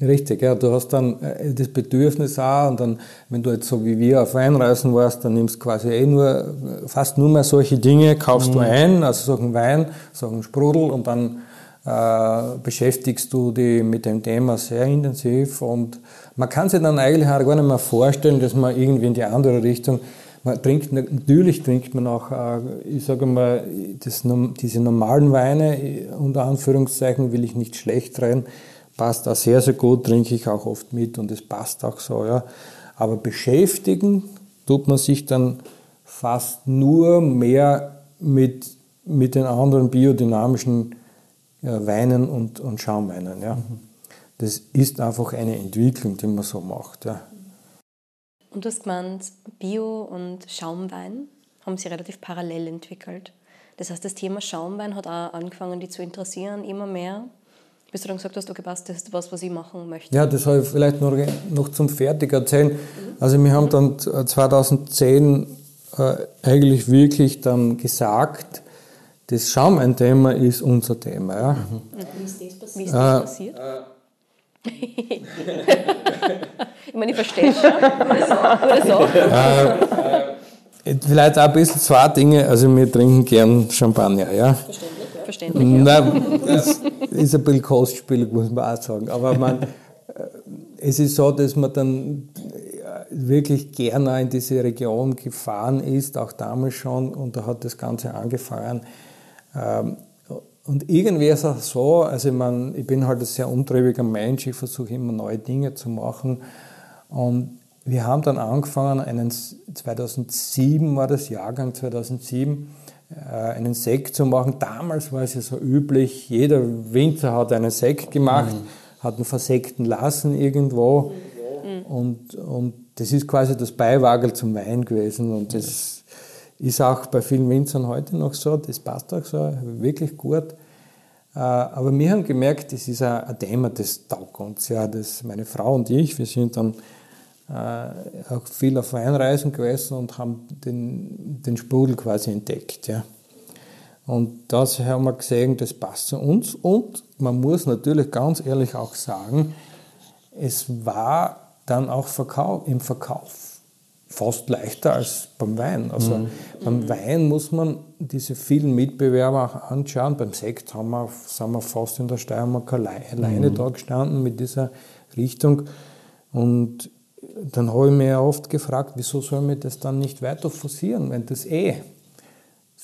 Richtig, ja. Du hast dann äh, das Bedürfnis auch und dann, wenn du jetzt so wie wir auf Weinreisen warst, dann nimmst du quasi eh nur, fast nur mehr solche Dinge, kaufst mhm. du ein, also so einen Wein, so einen Sprudel und dann äh, beschäftigst du dich mit dem Thema sehr intensiv und man kann sich dann eigentlich auch gar nicht mehr vorstellen, dass man irgendwie in die andere Richtung man trinkt, natürlich trinkt man auch, äh, ich sage mal, das, diese normalen Weine, unter Anführungszeichen will ich nicht schlecht reden, passt auch sehr, sehr gut, trinke ich auch oft mit und es passt auch so. Ja. Aber beschäftigen tut man sich dann fast nur mehr mit, mit den anderen biodynamischen ja, Weinen und, und Schaumweinen. Ja. Das ist einfach eine Entwicklung, die man so macht. Ja. Und du hast gemeint, Bio und Schaumwein haben sich relativ parallel entwickelt. Das heißt, das Thema Schaumwein hat auch angefangen, die zu interessieren, immer mehr bis du dann gesagt hast, okay, passt, das ist was, was ich machen möchte. Ja, das habe ich vielleicht noch, noch zum Fertig erzählen. Mhm. Also wir haben dann 2010 äh, eigentlich wirklich dann gesagt, das Schaum-ein-Thema ist unser Thema. Ja. Mhm. Wie ist das, Wie ist das äh, passiert? ich meine, ich verstehe es schon. Oder so. Oder so. Äh, vielleicht auch ein bisschen zwei Dinge. Also wir trinken gern Champagner, ja. Verständlich verständlich. Nein, das ist ein bisschen kostspielig, muss man auch sagen. Aber man, äh, es ist so, dass man dann äh, wirklich gerne in diese Region gefahren ist, auch damals schon, und da hat das Ganze angefangen. Ähm, und irgendwie ist es so, also ich, meine, ich bin halt ein sehr umtriebiger Mensch, ich versuche immer neue Dinge zu machen. Und wir haben dann angefangen, einen, 2007 war das Jahrgang, 2007, äh, einen Sekt zu machen. Damals war es ja so üblich, jeder Winzer hat einen Sekt gemacht, mhm. hat ihn versekten lassen irgendwo. Mhm. Und, und das ist quasi das Beiwagel zum Wein gewesen. Und das ist auch bei vielen Winzern heute noch so. Das passt auch so, wirklich gut. Äh, aber wir haben gemerkt, das ist ein Thema, das taugt uns. Ja, das meine Frau und ich, wir sind dann äh, auch viel auf Weinreisen gewesen und haben den, den Sprudel quasi entdeckt. Ja. Und das haben wir gesehen, das passt zu uns. Und man muss natürlich ganz ehrlich auch sagen, es war dann auch Verkauf, im Verkauf fast leichter als beim Wein. Also mhm. beim Wein muss man diese vielen Mitbewerber auch anschauen. Beim Sekt haben wir, sind wir fast in der Steiermark alleine mhm. da gestanden mit dieser Richtung. Und dann habe ich mir ja oft gefragt, wieso soll man das dann nicht weiter forcieren, wenn das eh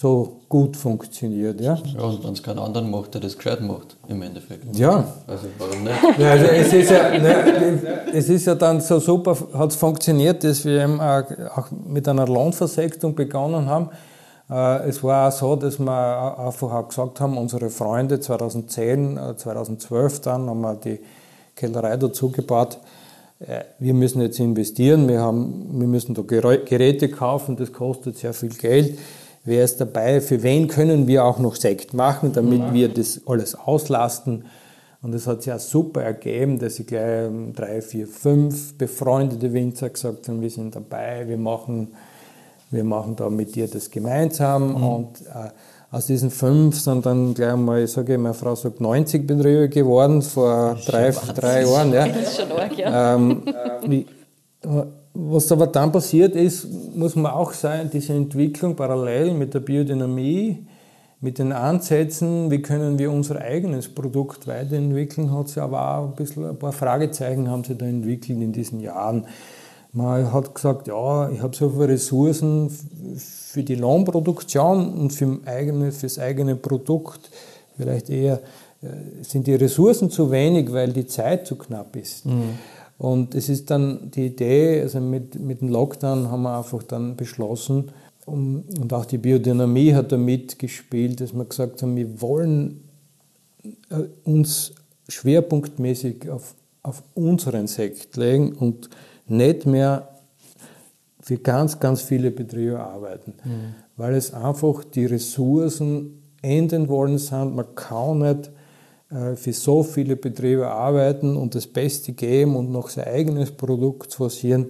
so gut funktioniert. Ja, ja und wenn es keinen anderen macht, der das gescheit macht, im Endeffekt. Ja. Also warum nicht? Ja, also es, ist ja, ne, es ist ja dann so super, hat es funktioniert, dass wir eben auch mit einer Lohnversektung begonnen haben. Äh, es war auch so, dass wir einfach auch gesagt haben, unsere Freunde 2010, 2012 äh, dann haben wir die Kellerei dazu gebaut. Äh, wir müssen jetzt investieren, wir, haben, wir müssen da Geräte kaufen, das kostet sehr viel Geld. Wer ist dabei? Für wen können wir auch noch Sekt machen, damit ja. wir das alles auslasten? Und es hat sich auch super ergeben, dass ich gleich drei, vier, fünf befreundete Winzer gesagt haben, wir sind dabei, wir machen, wir machen da mit dir das gemeinsam. Mhm. Und äh, aus diesen fünf sind dann gleich mal, ich sage, meine Frau sagt, 90 Betriebe geworden vor drei, drei Jahren. Ja. Das ist schon arg, ja. Ähm, was aber dann passiert ist, muss man auch sagen, diese Entwicklung parallel mit der Biodynamie, mit den Ansätzen, wie können wir unser eigenes Produkt weiterentwickeln, hat sich aber auch ein bisschen ein paar Fragezeichen haben sie da entwickelt in diesen Jahren. Man hat gesagt, ja, ich habe so viele Ressourcen für die Lohnproduktion und für fürs eigene Produkt. Vielleicht eher äh, sind die Ressourcen zu wenig, weil die Zeit zu knapp ist. Mhm. Und es ist dann die Idee, also mit, mit dem Lockdown haben wir einfach dann beschlossen, um, und auch die Biodynamie hat da mitgespielt, dass wir gesagt haben, wir wollen äh, uns schwerpunktmäßig auf, auf unseren Sekt legen und nicht mehr für ganz, ganz viele Betriebe arbeiten, mhm. weil es einfach die Ressourcen enden wollen sind. Man kann nicht für so viele Betriebe arbeiten und das Beste geben und noch sein eigenes Produkt forcieren,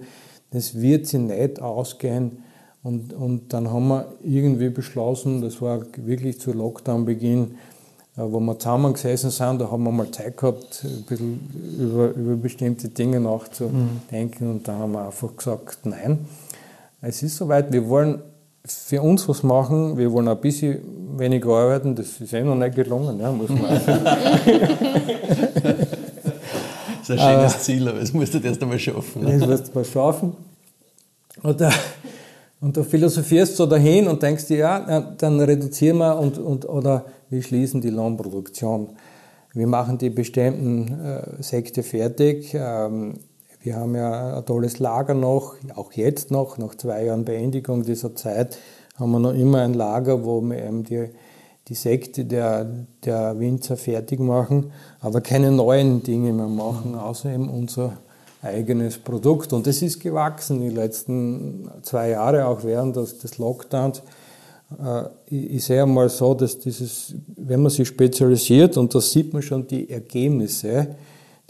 das wird sie nicht ausgehen. Und, und dann haben wir irgendwie beschlossen, das war wirklich zu Lockdown-Beginn, äh, wo wir zusammengesessen sind, da haben wir mal Zeit gehabt, ein bisschen über, über bestimmte Dinge nachzudenken mhm. und dann haben wir einfach gesagt, nein, es ist soweit, wir wollen für uns was machen, wir wollen ein bisschen weniger arbeiten, das ist eh noch nicht gelungen, ja, muss man Das ist ein schönes äh, Ziel, aber das musst du erst einmal schaffen. Das musst du mal schaffen. Und, äh, und da philosophierst du dahin und denkst dir, ja, dann reduzieren wir und, und, oder wir schließen die Lohnproduktion. Wir machen die bestimmten äh, Sekte fertig. Ähm, wir haben ja ein tolles Lager noch, auch jetzt noch, nach zwei Jahren Beendigung dieser Zeit, haben wir noch immer ein Lager, wo wir eben die, die Sekte der, der Winzer fertig machen, aber keine neuen Dinge mehr machen, außer eben unser eigenes Produkt. Und das ist gewachsen die letzten zwei Jahre, auch während des, Lockdowns. Äh, ich sehe einmal so, dass dieses, wenn man sich spezialisiert, und da sieht man schon die Ergebnisse,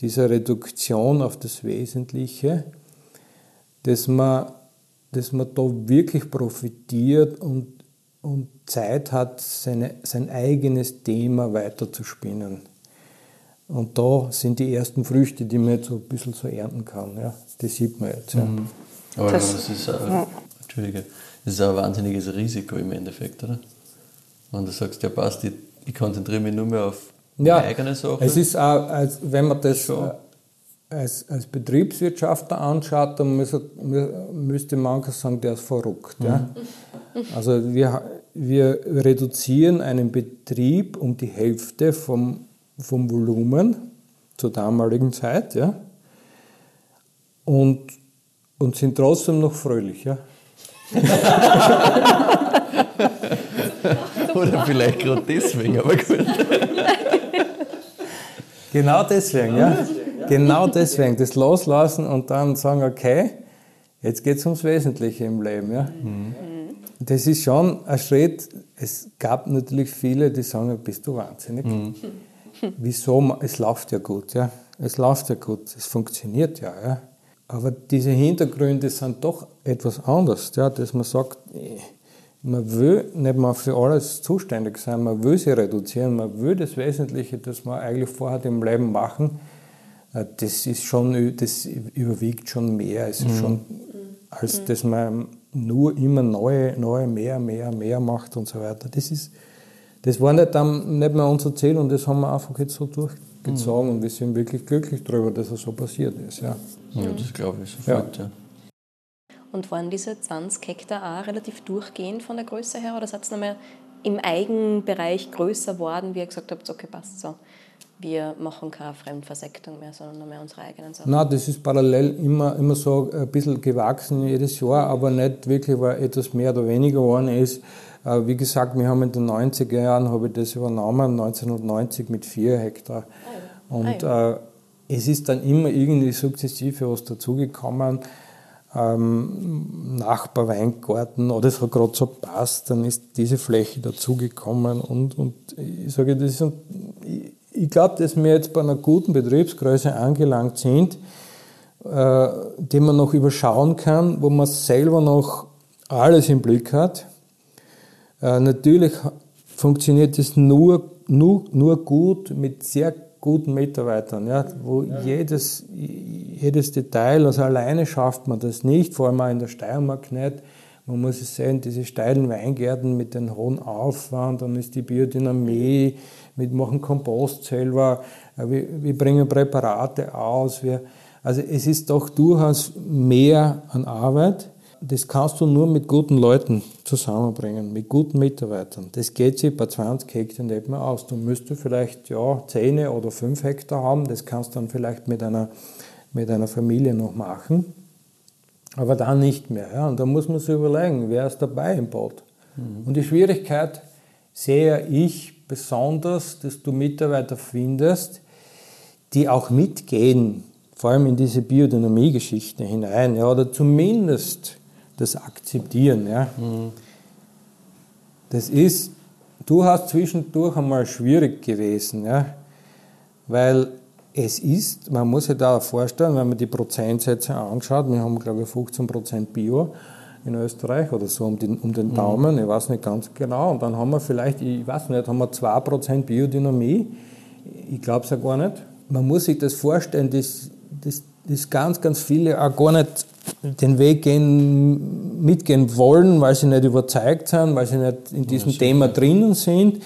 dieser Reduktion auf das Wesentliche, dass man, dass man da wirklich profitiert und, und Zeit hat, seine, sein eigenes Thema weiterzuspinnen. Und da sind die ersten Früchte, die man jetzt so ein bisschen so ernten kann. Ja. Das sieht man jetzt. Ja. Mhm. Aber das, das, ist ein, Entschuldige, das ist ein wahnsinniges Risiko im Endeffekt, oder? Wenn du sagst, ja passt, ich, ich konzentriere mich nur mehr auf ja, eigene Sache. Es ist auch, als, wenn man das so. als, als Betriebswirtschaftler anschaut, dann müsste, müsste mancher sagen, der ist verrückt. Mhm. Ja? Also wir, wir reduzieren einen Betrieb um die Hälfte vom, vom Volumen zur damaligen Zeit ja? und, und sind trotzdem noch fröhlich. Ja? Oder vielleicht gerade deswegen, aber gut. Genau deswegen, ja. Genau deswegen. Das loslassen und dann sagen, okay, jetzt geht es ums Wesentliche im Leben, ja. Mhm. Das ist schon ein Schritt. Es gab natürlich viele, die sagen, bist du wahnsinnig. Mhm. Wieso? Es läuft ja gut, ja. Es läuft ja gut, es funktioniert ja, ja. Aber diese Hintergründe sind doch etwas anders, ja, dass man sagt, man will nicht mal für alles zuständig sein, man will sie reduzieren, man will das Wesentliche, das man eigentlich vorhat im Leben machen, äh, das ist schon, das überwiegt schon mehr. Ist mhm. schon, als mhm. dass man nur immer neue, neue, mehr, mehr, mehr macht und so weiter. Das ist, das war nicht, dann, nicht mehr unser Ziel und das haben wir einfach jetzt so durchgezogen mhm. und wir sind wirklich glücklich darüber, dass es so passiert ist. Ja, ja das glaube ich sofort, ja. ja. Und waren diese 20 Hektar auch relativ durchgehend von der Größe her oder seid ihr nochmal im Eigenbereich größer worden, wie ihr gesagt habt, okay, passt so, wir machen keine Fremdversektung mehr, sondern nur mehr unsere eigenen Sachen? Nein, das ist parallel immer, immer so ein bisschen gewachsen jedes Jahr, aber nicht wirklich, weil etwas mehr oder weniger geworden ist. Äh, wie gesagt, wir haben in den 90er Jahren, habe ich das übernommen, 1990 mit vier Hektar. Ah, Und äh, es ist dann immer irgendwie sukzessive was dazugekommen. Ähm, Nachbar Weingarten, oder es hat gerade so passt, dann ist diese Fläche dazugekommen. Und, und ich sage, das ist, ich, ich glaube, dass wir jetzt bei einer guten Betriebsgröße angelangt sind, äh, den man noch überschauen kann, wo man selber noch alles im Blick hat. Äh, natürlich funktioniert es nur, nur, nur gut mit sehr guten Mitarbeitern, ja, wo ja. jedes, jedes Detail, also alleine schafft man das nicht, vor allem auch in der Steiermark nicht. Man muss es sehen, diese steilen Weingärten mit dem hohen Aufwand, dann ist die Biodynamie, wir machen Kompost selber, äh, wir, wir bringen Präparate aus, wir, also es ist doch durchaus mehr an Arbeit. Das kannst du nur mit guten Leuten zusammenbringen, mit guten Mitarbeitern. Das geht sich bei 20 Hektar nicht mehr aus. Du müsstest vielleicht ja, 10 oder 5 Hektar haben, das kannst du dann vielleicht mit einer, mit einer Familie noch machen, aber dann nicht mehr. Ja. Und da muss man sich überlegen, wer ist dabei im Boot. Mhm. Und die Schwierigkeit sehe ich besonders, dass du Mitarbeiter findest, die auch mitgehen vor allem in diese Biodynamie-Geschichte hinein, ja, oder zumindest das Akzeptieren. Ja. Mhm. Das ist durchaus zwischendurch einmal schwierig gewesen, ja, weil es ist, man muss sich da vorstellen, wenn man die Prozentsätze anschaut, wir haben glaube ich 15% Bio in Österreich oder so um den, um den mhm. Daumen, ich weiß nicht ganz genau, und dann haben wir vielleicht, ich weiß nicht, haben wir 2% Biodynamie, ich glaube es ja gar nicht. Man muss sich das vorstellen, das dass, dass ganz, ganz viele auch gar nicht den Weg gehen, mitgehen wollen, weil sie nicht überzeugt sind, weil sie nicht in diesem ja, Thema drinnen sind.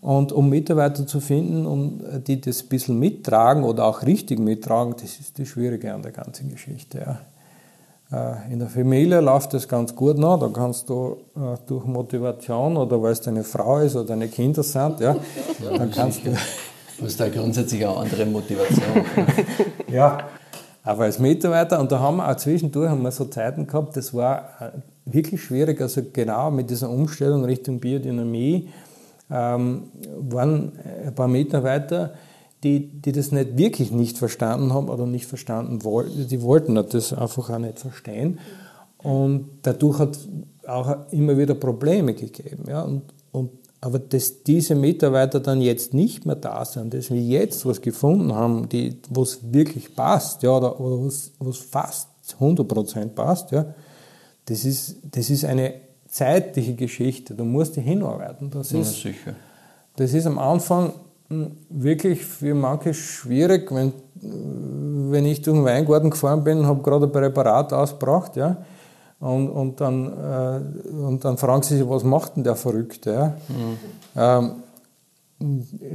Und um Mitarbeiter zu finden, um, die das ein bisschen mittragen oder auch richtig mittragen, das ist das Schwierige an der ganzen Geschichte. Ja. Äh, in der Familie läuft das ganz gut noch, da kannst du äh, durch Motivation oder weil es deine Frau ist oder deine Kinder sind, ja, dann kannst du Du hast da grundsätzlich auch andere Motivation. ja, aber als Mitarbeiter, und da haben wir auch zwischendurch haben wir so Zeiten gehabt, das war äh, wirklich schwierig, also genau mit dieser Umstellung Richtung Biodynamie ähm, waren ein paar Mitarbeiter, die, die das nicht wirklich nicht verstanden haben oder nicht verstanden wollten, die wollten das einfach auch nicht verstehen. Und dadurch hat es auch immer wieder Probleme gegeben. Ja? Und, und aber dass diese Mitarbeiter dann jetzt nicht mehr da sind, dass wir jetzt was gefunden haben, wo es wirklich passt, ja, oder, oder was fast 100% passt, ja, das ist, das ist eine zeitliche Geschichte. Du musst dich hinarbeiten. Das ist, ja, sicher. Das ist am Anfang hm, wirklich für manche schwierig, wenn, wenn ich durch den Weingarten gefahren bin und habe gerade ein Präparat ausgebracht, ja, und, und, dann, äh, und dann fragen sie sich, was macht denn der Verrückte? Ja? Mhm. Ähm,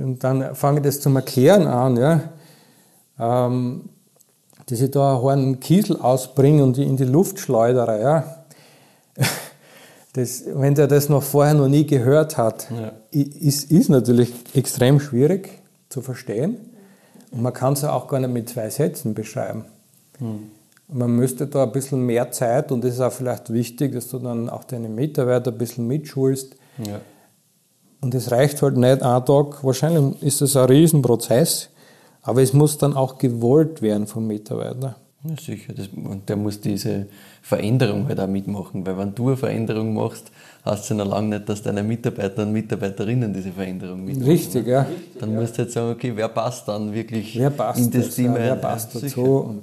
und dann fange ich das zum Erklären an, ja? Ähm, dass ich da einen Kiesel ausbringe und in die Luft schleudere. Ja? Das, wenn der das noch vorher noch nie gehört hat, ja. ist, ist natürlich extrem schwierig zu verstehen. Und man kann es auch gar nicht mit zwei Sätzen beschreiben. Mhm. Man müsste da ein bisschen mehr Zeit und es ist auch vielleicht wichtig, dass du dann auch deine Mitarbeiter ein bisschen mitschulst. Ja. Und es reicht halt nicht ein Tag. Wahrscheinlich ist das ein Riesenprozess, aber es muss dann auch gewollt werden vom Mitarbeiter. Ja, sicher. Das, und der muss diese Veränderung halt auch mitmachen, weil wenn du eine Veränderung machst, heißt es ja noch lange nicht, dass deine Mitarbeiter und Mitarbeiterinnen diese Veränderung mitmachen. Richtig, ja. Dann musst du jetzt sagen, okay, wer passt dann wirklich wer passt in das, das Team? Ja, wer passt dazu?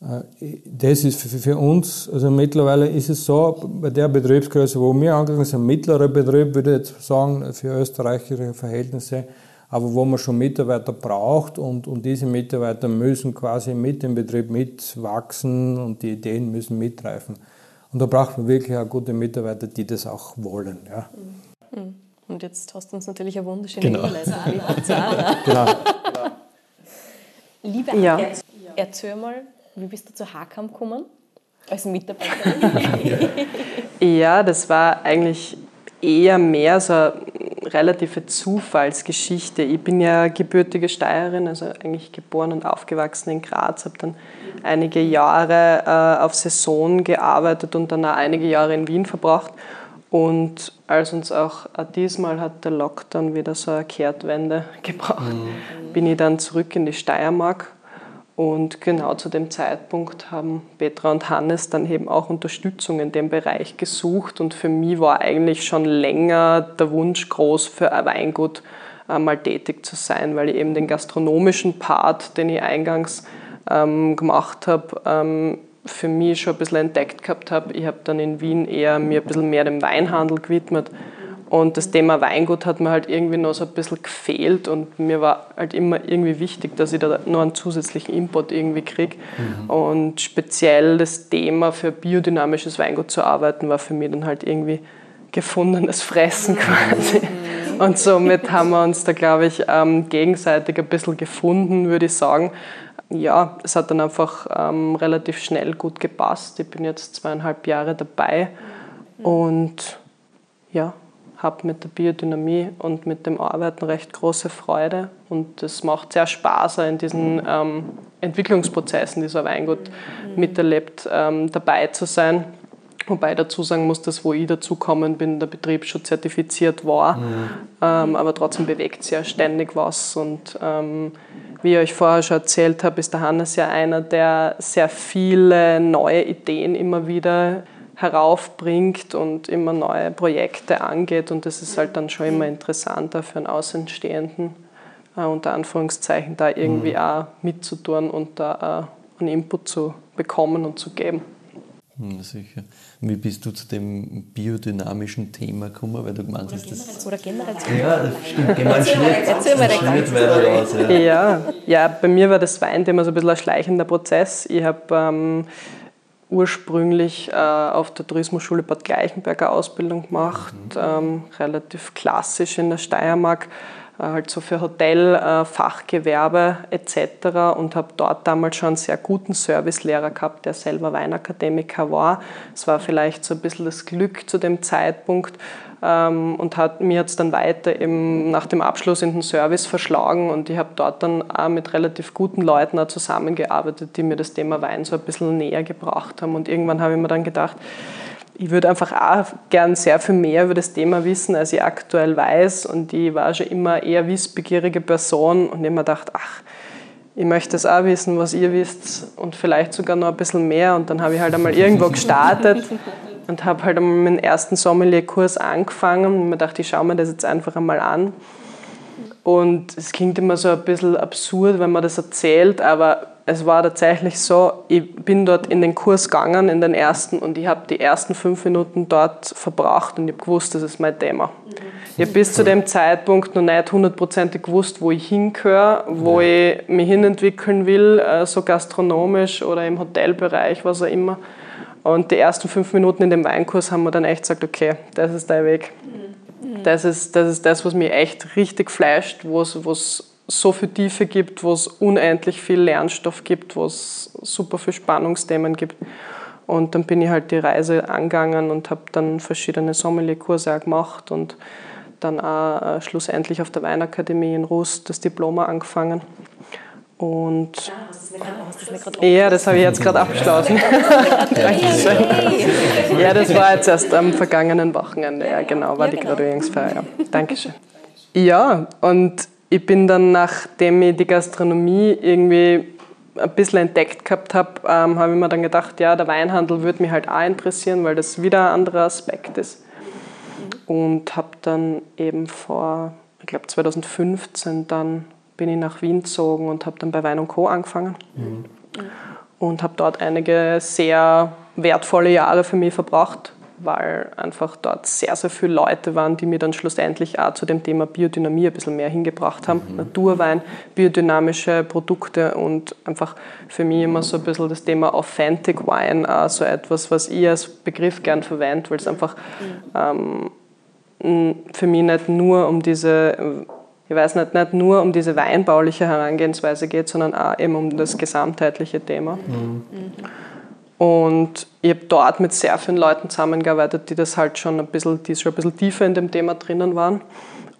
Äh, das ist für uns, also mittlerweile ist es so, bei der Betriebsgröße, wo wir angegangen sind, ein mittlerer Betrieb, würde ich jetzt sagen, für österreichische Verhältnisse, aber wo man schon Mitarbeiter braucht und, und diese Mitarbeiter müssen quasi mit dem Betrieb mitwachsen und die Ideen müssen mitreifen. Und da braucht man wirklich auch gute Mitarbeiter, die das auch wollen. Ja. Mhm. Und jetzt hast du uns natürlich eine wunderschöne genau. Überleitung. genau. Liebe ja. erzähl mal, wie bist du zu Hakam gekommen? Als Mitarbeiterin? ja, das war eigentlich eher mehr so eine relative Zufallsgeschichte. Ich bin ja gebürtige Steirerin, also eigentlich geboren und aufgewachsen in Graz, habe dann einige Jahre äh, auf Saison gearbeitet und dann auch einige Jahre in Wien verbracht. Und als uns auch diesmal hat der Lockdown wieder so eine Kehrtwende gebracht, mhm. bin ich dann zurück in die Steiermark. Und genau zu dem Zeitpunkt haben Petra und Hannes dann eben auch Unterstützung in dem Bereich gesucht. Und für mich war eigentlich schon länger der Wunsch groß, für ein Weingut äh, mal tätig zu sein, weil ich eben den gastronomischen Part, den ich eingangs ähm, gemacht habe, ähm, für mich schon ein bisschen entdeckt gehabt habe. Ich habe dann in Wien eher mir ein bisschen mehr dem Weinhandel gewidmet. Und das Thema Weingut hat mir halt irgendwie noch so ein bisschen gefehlt und mir war halt immer irgendwie wichtig, dass ich da noch einen zusätzlichen Input irgendwie kriege. Mhm. Und speziell das Thema für biodynamisches Weingut zu arbeiten, war für mich dann halt irgendwie gefundenes Fressen quasi. Mhm. Und somit haben wir uns da, glaube ich, ähm, gegenseitig ein bisschen gefunden, würde ich sagen ja, es hat dann einfach ähm, relativ schnell gut gepasst. Ich bin jetzt zweieinhalb Jahre dabei und ja, habe mit der Biodynamie und mit dem Arbeiten recht große Freude und es macht sehr Spaß, in diesen ähm, Entwicklungsprozessen, die so ein Weingut miterlebt, ähm, dabei zu sein. Wobei ich dazu sagen muss, dass wo ich dazugekommen bin, der Betrieb schon zertifiziert war, mhm. ähm, aber trotzdem bewegt sich ja ständig was und ähm, wie ich euch vorher schon erzählt habe, ist der Hannes ja einer, der sehr viele neue Ideen immer wieder heraufbringt und immer neue Projekte angeht. Und das ist halt dann schon immer interessanter für einen Außenstehenden, äh, unter Anführungszeichen, da irgendwie mhm. auch mitzutun und da äh, einen Input zu bekommen und zu geben. Ja, sicher. Wie bist du zu dem biodynamischen Thema gekommen? Weil du gemeint hast, das. Oder generell zu Ja, das stimmt. Geh mal einen Schritt, Schritt weiter raus. Ja. ja. Ja, bei mir war das Weinthema so ein bisschen ein schleichender Prozess. Ich habe ähm, ursprünglich äh, auf der Tourismusschule Bad Gleichenberger Ausbildung gemacht, mhm. ähm, relativ klassisch in der Steiermark halt so für Hotel, äh, Fachgewerbe etc. und habe dort damals schon einen sehr guten Servicelehrer gehabt, der selber Weinakademiker war. Es war vielleicht so ein bisschen das Glück zu dem Zeitpunkt ähm, und hat mir jetzt dann weiter eben nach dem Abschluss in den Service verschlagen und ich habe dort dann auch mit relativ guten Leuten auch zusammengearbeitet, die mir das Thema Wein so ein bisschen näher gebracht haben und irgendwann habe ich mir dann gedacht, ich würde einfach auch gern sehr viel mehr über das Thema wissen, als ich aktuell weiß. Und ich war schon immer eher wissbegierige Person und ich mir gedacht, ach, ich möchte es auch wissen, was ihr wisst und vielleicht sogar noch ein bisschen mehr. Und dann habe ich halt einmal irgendwo gestartet und habe halt einmal meinen ersten Sommelierkurs angefangen und mir dachte, ich schaue mir das jetzt einfach einmal an. Und es klingt immer so ein bisschen absurd, wenn man das erzählt, aber es war tatsächlich so, ich bin dort in den Kurs gegangen, in den ersten, und ich habe die ersten fünf Minuten dort verbracht und ich habe gewusst, das ist mein Thema. Ich habe bis zu dem Zeitpunkt noch nicht hundertprozentig gewusst, wo ich hingehöre, wo ich mich hinentwickeln will, äh, so gastronomisch oder im Hotelbereich, was auch immer. Und die ersten fünf Minuten in dem Weinkurs haben wir dann echt gesagt, okay, das ist dein Weg. Das ist das, ist das was mich echt richtig fleischt, wo es so viel Tiefe gibt, wo es unendlich viel Lernstoff gibt, wo es super viele Spannungsthemen gibt. Und dann bin ich halt die Reise angegangen und habe dann verschiedene Sommelierkurse gemacht und dann auch äh, schlussendlich auf der Weinakademie in Rust das Diplom angefangen. Und ja, das habe ich jetzt gerade abgeschlossen. Dankeschön. Ja, das war jetzt erst am vergangenen Wochenende. Ja, genau, war die genau. Graduierungsfeier. Ja. Dankeschön. Ja, und ich bin dann, nachdem ich die Gastronomie irgendwie ein bisschen entdeckt gehabt habe, ähm, habe ich mir dann gedacht, ja, der Weinhandel würde mich halt auch interessieren, weil das wieder ein anderer Aspekt ist. Und habe dann eben vor, ich glaube 2015, dann bin ich nach Wien gezogen und habe dann bei Wein Co. angefangen. Mhm. Und habe dort einige sehr wertvolle Jahre für mich verbracht weil einfach dort sehr, sehr viele Leute waren, die mir dann schlussendlich auch zu dem Thema Biodynamie ein bisschen mehr hingebracht haben. Mhm. Naturwein, biodynamische Produkte und einfach für mich immer so ein bisschen das Thema Authentic Wine, auch so etwas, was ich als Begriff gern verwende, weil es einfach ähm, für mich nicht nur um diese ich weiß nicht, nicht nur um diese weinbauliche Herangehensweise geht, sondern auch eben um das gesamtheitliche Thema. Mhm. Und ich habe dort mit sehr vielen Leuten zusammengearbeitet, die das halt schon ein bisschen, die schon ein bisschen tiefer in dem Thema drinnen waren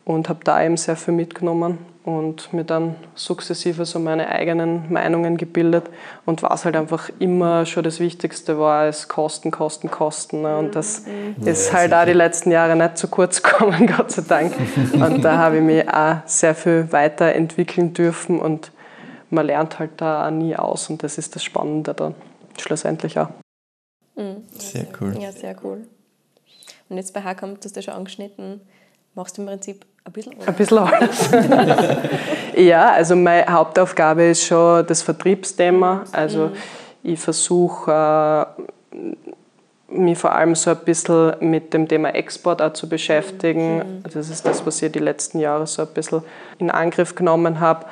und habe da eben sehr viel mitgenommen und mir dann sukzessive so meine eigenen Meinungen gebildet und was halt einfach immer schon das Wichtigste war, ist Kosten, Kosten, Kosten. Ne? Und das mhm. ist halt auch die letzten Jahre nicht zu kurz gekommen, Gott sei Dank. Und da habe ich mich auch sehr viel weiterentwickeln dürfen und man lernt halt da auch nie aus und das ist das Spannende dann schlussendlich auch. Mhm. Sehr cool. Ja, sehr cool. Und jetzt bei Haarkamp, das hast du schon angeschnitten, machst du im Prinzip ein bisschen alles. Ein bisschen alles. ja, also meine Hauptaufgabe ist schon das Vertriebsthema. Also mhm. ich versuche äh, mich vor allem so ein bisschen mit dem Thema Export auch zu beschäftigen. Mhm. Das ist das, was ich die letzten Jahre so ein bisschen in Angriff genommen habe.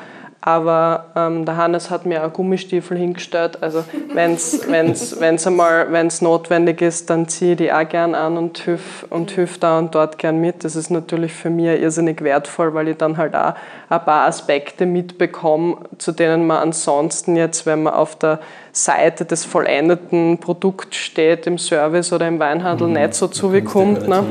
Aber ähm, der Hannes hat mir auch Gummistiefel hingestellt. Also wenn es wenn's, wenn's einmal wenn's notwendig ist, dann ziehe ich die auch gern an und hilf, und hilf da und dort gern mit. Das ist natürlich für mich irrsinnig wertvoll, weil ich dann halt auch ein paar Aspekte mitbekomme, zu denen man ansonsten jetzt, wenn man auf der Seite des vollendeten Produkts steht, im Service oder im Weinhandel, mhm. nicht so zubekommt. Ne?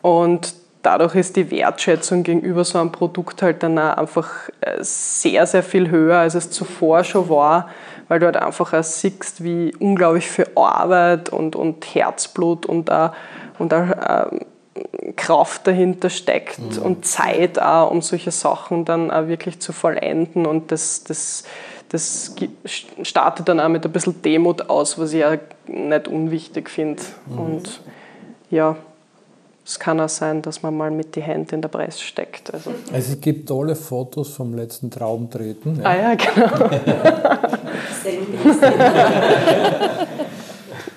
Und dadurch ist die Wertschätzung gegenüber so einem Produkt halt dann auch einfach äh, sehr, sehr viel höher, als es zuvor schon war, weil du halt einfach auch siehst, wie unglaublich viel Arbeit und, und Herzblut und auch, und auch ähm, Kraft dahinter steckt mhm. und Zeit auch, um solche Sachen dann auch wirklich zu vollenden und das, das, das startet dann auch mit ein bisschen Demut aus, was ich ja nicht unwichtig finde. Mhm. Und ja, es kann auch sein, dass man mal mit die Hände in der Presse steckt. Also, also es gibt tolle Fotos vom letzten Traubentreten. Ja. Ah ja, genau.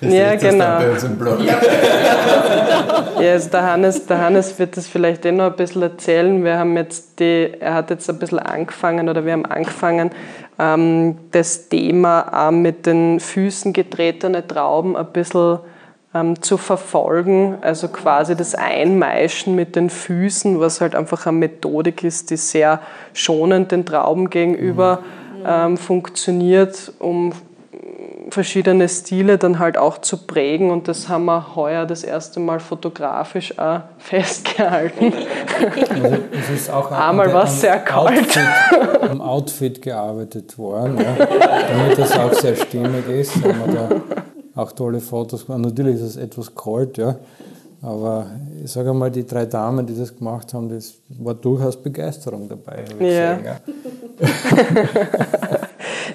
ja, genau. ja, also der, Hannes, der Hannes wird das vielleicht eh noch ein bisschen erzählen. Wir haben jetzt die, er hat jetzt ein bisschen angefangen oder wir haben angefangen, ähm, das Thema äh, mit den Füßen getretene Trauben ein bisschen ähm, zu verfolgen, also quasi das Einmeischen mit den Füßen, was halt einfach eine Methodik ist, die sehr schonend den Trauben gegenüber mhm. ähm, funktioniert, um verschiedene Stile dann halt auch zu prägen und das haben wir heuer das erste Mal fotografisch auch festgehalten. Also es ist auch einmal was sehr kalt. Outfit, am Outfit gearbeitet worden, ja, damit das auch sehr stimmig ist. Haben wir da auch tolle Fotos gemacht. Natürlich ist es etwas kalt, ja. Aber ich sage einmal, die drei Damen, die das gemacht haben, das war durchaus Begeisterung dabei. Ja. Sagen, ja.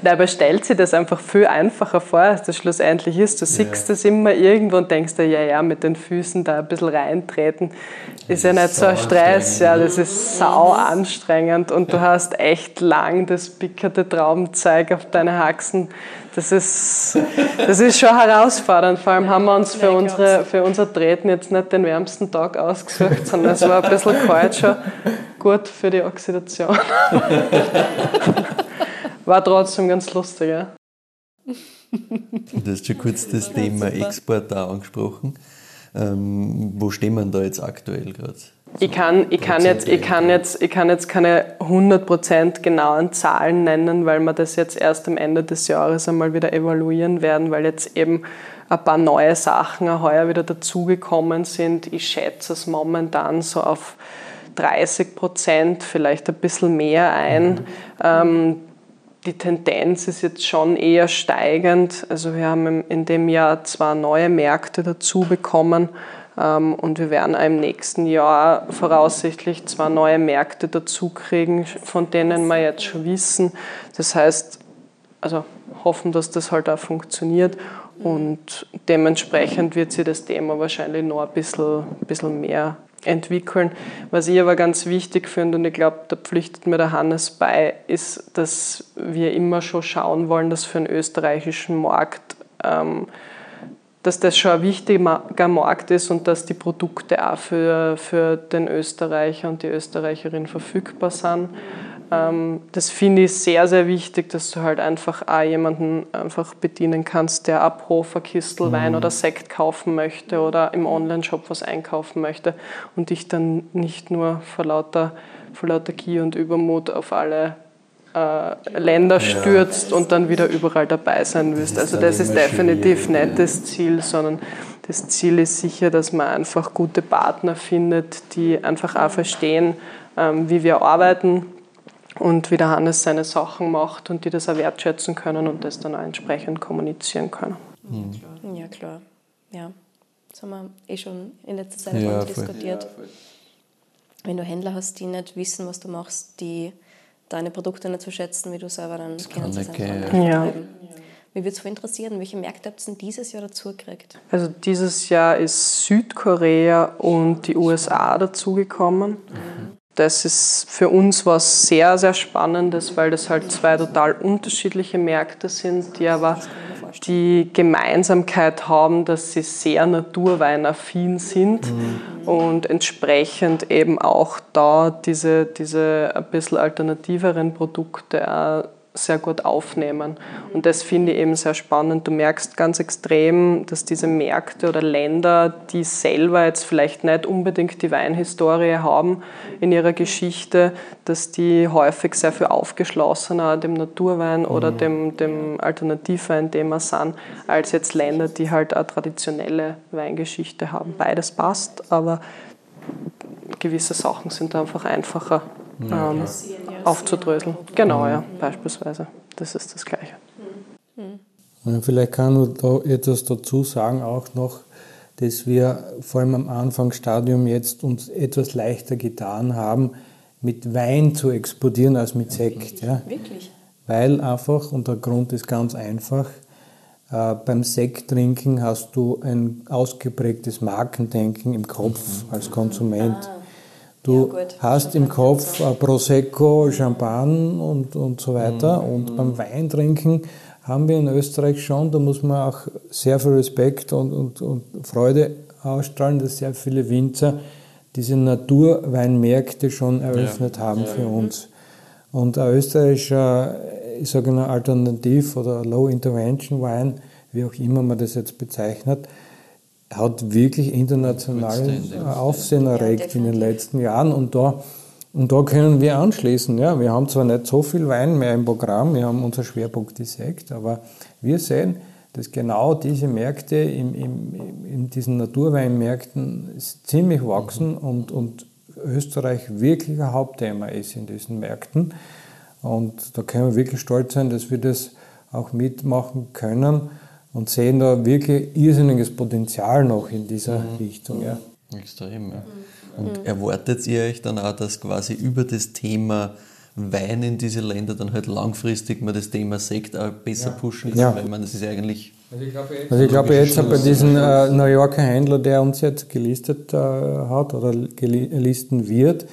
Aber stellt sich das einfach viel einfacher vor, als das schlussendlich ist. Du siehst ja. das immer irgendwo und denkst dir, ja, ja, mit den Füßen da ein bisschen reintreten, ist ja nicht so ein Stress. Ja, das ist sau anstrengend und du hast echt lang das pickerte Traubenzeug auf deine Haxen das ist, das ist schon herausfordernd. Vor allem haben wir uns für, unsere, für unser Treten jetzt nicht den wärmsten Tag ausgesucht, sondern es war ein bisschen kalt schon gut für die Oxidation. War trotzdem ganz lustig, ja. Du hast schon kurz das Thema Export da angesprochen. Ähm, wo stehen wir da jetzt aktuell gerade? Ich kann, ich, kann jetzt, ich, kann jetzt, ich kann jetzt keine 100% genauen Zahlen nennen, weil wir das jetzt erst am Ende des Jahres einmal wieder evaluieren werden, weil jetzt eben ein paar neue Sachen heuer wieder dazugekommen sind. Ich schätze es momentan so auf 30% vielleicht ein bisschen mehr ein. Mhm. Ähm, die Tendenz ist jetzt schon eher steigend. Also wir haben in dem Jahr zwei neue Märkte dazu bekommen und wir werden im nächsten Jahr voraussichtlich zwei neue Märkte dazu kriegen, von denen wir jetzt schon wissen. Das heißt, also hoffen, dass das halt auch funktioniert und dementsprechend wird sich das Thema wahrscheinlich noch ein bisschen, bisschen mehr entwickeln. Was ich aber ganz wichtig finde, und ich glaube, da pflichtet mir der Hannes bei, ist, dass wir immer schon schauen wollen, dass für den österreichischen Markt ähm, dass das schon ein wichtiger Markt ist und dass die Produkte auch für, für den Österreicher und die Österreicherin verfügbar sind. Ähm, das finde ich sehr, sehr wichtig, dass du halt einfach auch jemanden einfach bedienen kannst, der ab Hofer Kistel Wein mhm. oder Sekt kaufen möchte oder im Online-Shop was einkaufen möchte und dich dann nicht nur vor lauter, vor lauter Gier und Übermut auf alle äh, Länder stürzt ja. und dann wieder überall dabei sein wirst. Also das ist definitiv nicht das Ziel, sondern das Ziel ist sicher, dass man einfach gute Partner findet, die einfach auch verstehen, ähm, wie wir arbeiten und wie der Hannes seine Sachen macht und die das auch wertschätzen können und das dann auch entsprechend kommunizieren können. Mhm. Ja, klar. Ja. Das haben wir eh schon in letzter Zeit ja, diskutiert. Ja, Wenn du Händler hast, die nicht wissen, was du machst, die deine Produkte nicht zu schätzen, wie du selber dann das sie es einfach ja. Mich würde es interessieren, welche Märkte habt ihr denn dieses Jahr dazu gekriegt? Also dieses Jahr ist Südkorea und die USA dazugekommen. Mhm. Das ist für uns was sehr, sehr Spannendes, weil das halt zwei total unterschiedliche Märkte sind, die aber die Gemeinsamkeit haben, dass sie sehr naturweinaffin sind mhm. und entsprechend eben auch da diese, diese ein bisschen alternativeren Produkte sehr gut aufnehmen. Und das finde ich eben sehr spannend. Du merkst ganz extrem, dass diese Märkte oder Länder, die selber jetzt vielleicht nicht unbedingt die Weinhistorie haben in ihrer Geschichte, dass die häufig sehr viel aufgeschlossener dem Naturwein oder mhm. dem, dem Alternativwein, dem wir sind, als jetzt Länder, die halt eine traditionelle Weingeschichte haben. Beides passt, aber gewisse Sachen sind einfach einfacher ja, ähm, aufzudröseln. Genau, ja, beispielsweise. Das ist das Gleiche. Und vielleicht kann man da etwas dazu sagen, auch noch, dass wir vor allem am Anfangsstadium jetzt uns etwas leichter getan haben, mit Wein zu exportieren als mit Sekt. Ja. Wirklich? Weil einfach, und der Grund ist ganz einfach, äh, beim Sekttrinken hast du ein ausgeprägtes Markendenken im Kopf als Konsument. Ah. Du ja, hast im Kopf äh, Prosecco, Champagner und, und so weiter. Mhm. Und beim Weintrinken haben wir in Österreich schon, da muss man auch sehr viel Respekt und, und, und Freude ausstrahlen, dass sehr viele Winzer diese Naturweinmärkte schon eröffnet ja. haben ja. für uns. Und ein österreichischer, ich sage mal, Alternativ- oder Low-Intervention-Wein, wie auch immer man das jetzt bezeichnet, hat wirklich international Aufsehen erregt ja, in den letzten Jahren und da, und da können wir anschließen. Ja, wir haben zwar nicht so viel Wein mehr im Programm, wir haben unser Schwerpunkt die Sekt, aber wir sehen, dass genau diese Märkte in, in, in diesen Naturweinmärkten ziemlich wachsen mhm. und, und Österreich wirklich ein Hauptthema ist in diesen Märkten. Und da können wir wirklich stolz sein, dass wir das auch mitmachen können und sehen da wirklich irrsinniges Potenzial noch in dieser mhm. Richtung. Ja. Extrem, ja. Und erwartet ihr euch dann auch, dass quasi über das Thema Wein in diese Länder dann halt langfristig mal das Thema Sekt auch besser ja. pushen ist? Ja. Weil man, das ist eigentlich. Also ich glaube jetzt, also ich glaube jetzt bei diesem äh, New Yorker Händler, der uns jetzt gelistet äh, hat oder gelisten wird,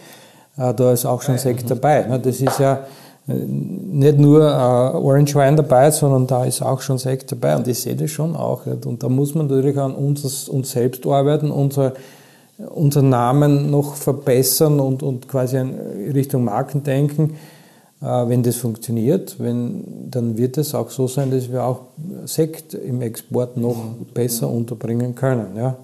äh, da ist auch schon Sekt dabei. Ne? Das ist ja nicht nur äh, Orange Wine dabei, sondern da ist auch schon Sekt dabei und ich sehe das schon auch. Und da muss man natürlich an uns, uns selbst arbeiten, unser, unseren Namen noch verbessern und, und quasi in Richtung Marken denken. Äh, wenn das funktioniert, wenn, dann wird es auch so sein, dass wir auch Sekt im Export noch besser unterbringen können. Ja.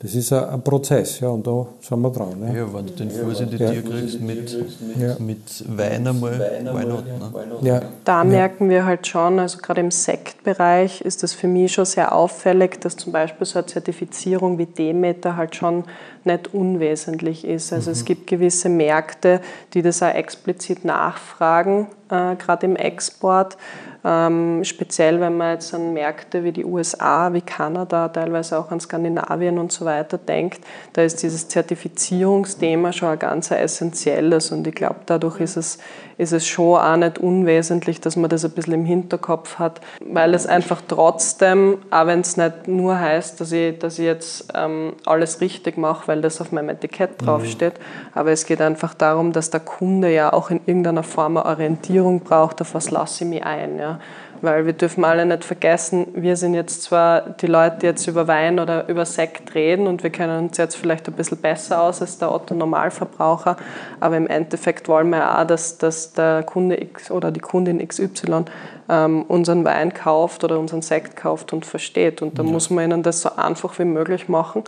Das ist ein, Prozess, ja, und da sind wir dran. Ne? Ja, wenn du den Fuß in die Tür kriegst mit, ja. mit Wein einmal, why not, ne? ja. Da merken wir halt schon, also gerade im Sektbereich ist das für mich schon sehr auffällig, dass zum Beispiel so eine Zertifizierung wie Demeter halt schon nicht unwesentlich ist. Also mhm. es gibt gewisse Märkte, die das auch explizit nachfragen, äh, gerade im Export. Ähm, speziell wenn man jetzt an Märkte wie die USA, wie Kanada, teilweise auch an Skandinavien und so weiter denkt, da ist dieses Zertifizierungsthema schon ein ganz essentielles und ich glaube, dadurch ist es, ist es schon auch nicht unwesentlich, dass man das ein bisschen im Hinterkopf hat, weil es einfach trotzdem, auch wenn es nicht nur heißt, dass ich, dass ich jetzt ähm, alles richtig mache, weil das auf meinem Etikett mhm. draufsteht, mhm. aber es geht einfach darum, dass der Kunde ja auch in irgendeiner Form eine Orientierung braucht, auf was lasse ich mich ein. Ja? Weil wir dürfen alle nicht vergessen, wir sind jetzt zwar die Leute, die jetzt über Wein oder über Sekt reden und wir kennen uns jetzt vielleicht ein bisschen besser aus als der Otto-Normalverbraucher, aber im Endeffekt wollen wir ja auch, dass, dass der Kunde X oder die Kundin XY ähm, unseren Wein kauft oder unseren Sekt kauft und versteht. Und da ja. muss man ihnen das so einfach wie möglich machen.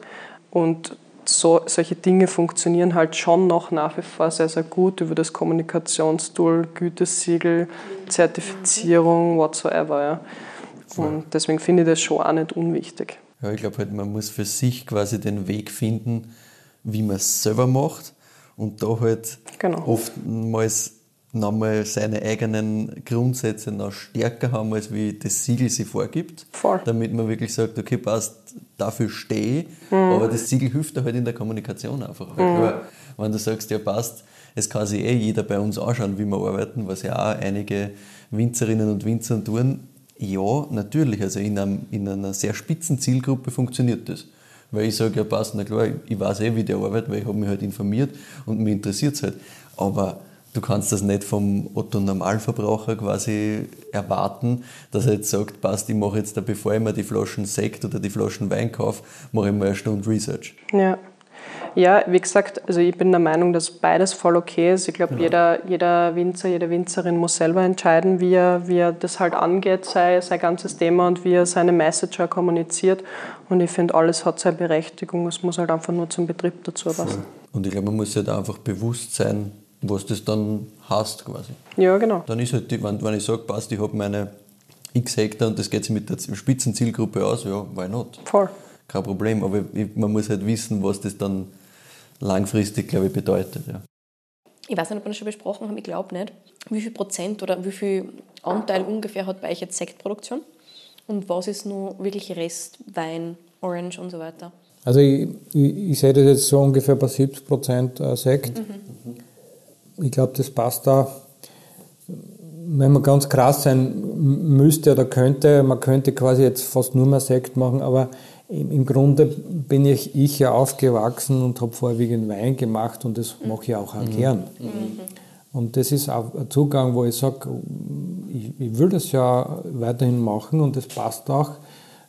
Und so, solche Dinge funktionieren halt schon noch nach wie vor sehr, sehr gut über das Kommunikationstool, Gütesiegel, Zertifizierung, whatsoever. Ja. Und deswegen finde ich das schon auch nicht unwichtig. Ja, ich glaube halt, man muss für sich quasi den Weg finden, wie man es selber macht und da halt Genau. oftmals nochmal seine eigenen Grundsätze noch stärker haben, als wie das Siegel sie vorgibt. Voll. Damit man wirklich sagt, okay, passt, dafür stehe ich. Aber das Siegel hilft dir halt in der Kommunikation einfach. Aber wenn du sagst, ja passt, es kann sich eh jeder bei uns anschauen, wie wir arbeiten, was ja auch einige Winzerinnen und Winzer tun. Ja, natürlich. Also in, einem, in einer sehr spitzen Zielgruppe funktioniert das. Weil ich sage, ja passt, na klar, ich weiß eh, wie der arbeitet, weil ich habe mich halt informiert und mich interessiert es halt. Aber du kannst das nicht vom Otto Normalverbraucher quasi erwarten, dass er jetzt sagt, passt, ich mache jetzt da, bevor ich mir die Flaschen Sekt oder die Flaschen Wein kaufe, mache ich mal eine Stunde Research. Ja. Ja, wie gesagt, also ich bin der Meinung, dass beides voll okay ist. Ich glaube, jeder, jeder Winzer, jede Winzerin muss selber entscheiden, wie er, wie er das halt angeht, sei, sein ganzes Thema und wie er seine auch kommuniziert. Und ich finde, alles hat seine Berechtigung. Es muss halt einfach nur zum Betrieb dazu passen. Und ich glaube, man muss sich da einfach bewusst sein, was das dann heißt quasi. Ja, genau. Dann ist halt, die, wenn, wenn ich sage, passt, ich habe meine x Hektar und das geht sich mit der Spitzenzielgruppe aus, ja, why not? Voll. Kein Problem, aber ich, man muss halt wissen, was das dann langfristig, glaube ich, bedeutet. Ja. Ich weiß nicht, ob wir das schon besprochen haben, ich glaube nicht. Wie viel Prozent oder wie viel Anteil ungefähr hat bei euch jetzt Sektproduktion? Und was ist nur wirklich Rest, Wein, Orange und so weiter? Also ich, ich, ich sehe das jetzt so ungefähr bei 70 Prozent Sekt. Ich glaube, das passt da. Wenn man ganz krass sein müsste oder könnte, man könnte quasi jetzt fast nur mehr Sekt machen, aber im, Grunde bin ich, ich ja aufgewachsen und habe vorwiegend Wein gemacht und das mache ich auch, auch gern. Und das ist auch ein Zugang, wo ich sage, ich, ich will das ja weiterhin machen und das passt auch.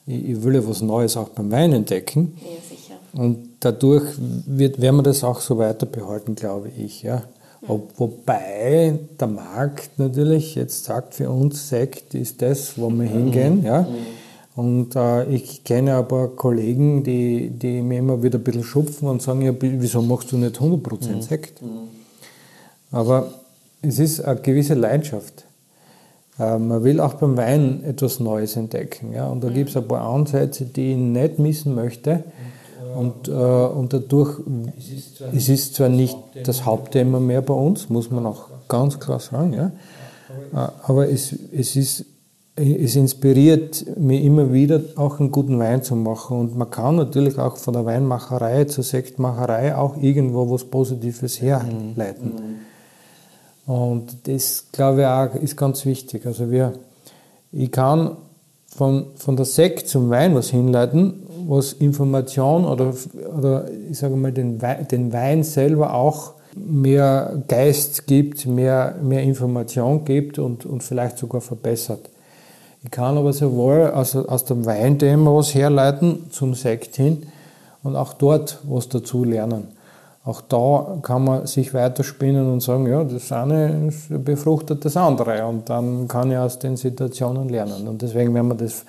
Ich, ich will ja was Neues auch beim Wein entdecken. Ja, sicher. Und dadurch wird, werden wir das auch so weiter behalten, glaube ich. Ja. Ob, wobei der Markt natürlich jetzt sagt, für uns Sekt ist das, wo wir hingehen. Ja. Und äh, ich kenne aber Kollegen, die, die mir immer wieder ein bisschen schupfen und sagen, ja, wieso machst du nicht 100% Sekt? Aber es ist eine gewisse Leidenschaft. Äh, man will auch beim Wein etwas Neues entdecken. Ja? Und da gibt es ein paar Ansätze, die ich nicht missen möchte. Und, äh, und dadurch, es ist zwar nicht das Hauptthema mehr bei uns, muss man auch ganz klar sagen, ja? Äh, aber es, es, ist, es inspiriert mich immer wieder, auch einen guten Wein zu machen. Und man kann natürlich auch von der Weinmacherei zur Sektmacherei auch irgendwo was Positives herleiten. Und das, glaube ich, auch ist ganz wichtig. Also wir, ich kann von, von der Sekt zum Wein was hinleiten, was Information oder, oder ich sage mal, den Wein, den Wein selber auch mehr Geist gibt, mehr, mehr Information gibt und, und vielleicht sogar verbessert. Ich kann aber sowohl aus, aus dem Weinthema was herleiten zum Sekt hin und auch dort was dazu lernen. Auch da kann man sich weiterspinnen und sagen, ja, das eine befruchtet das andere und dann kann ich aus den Situationen lernen. Und deswegen werden wir das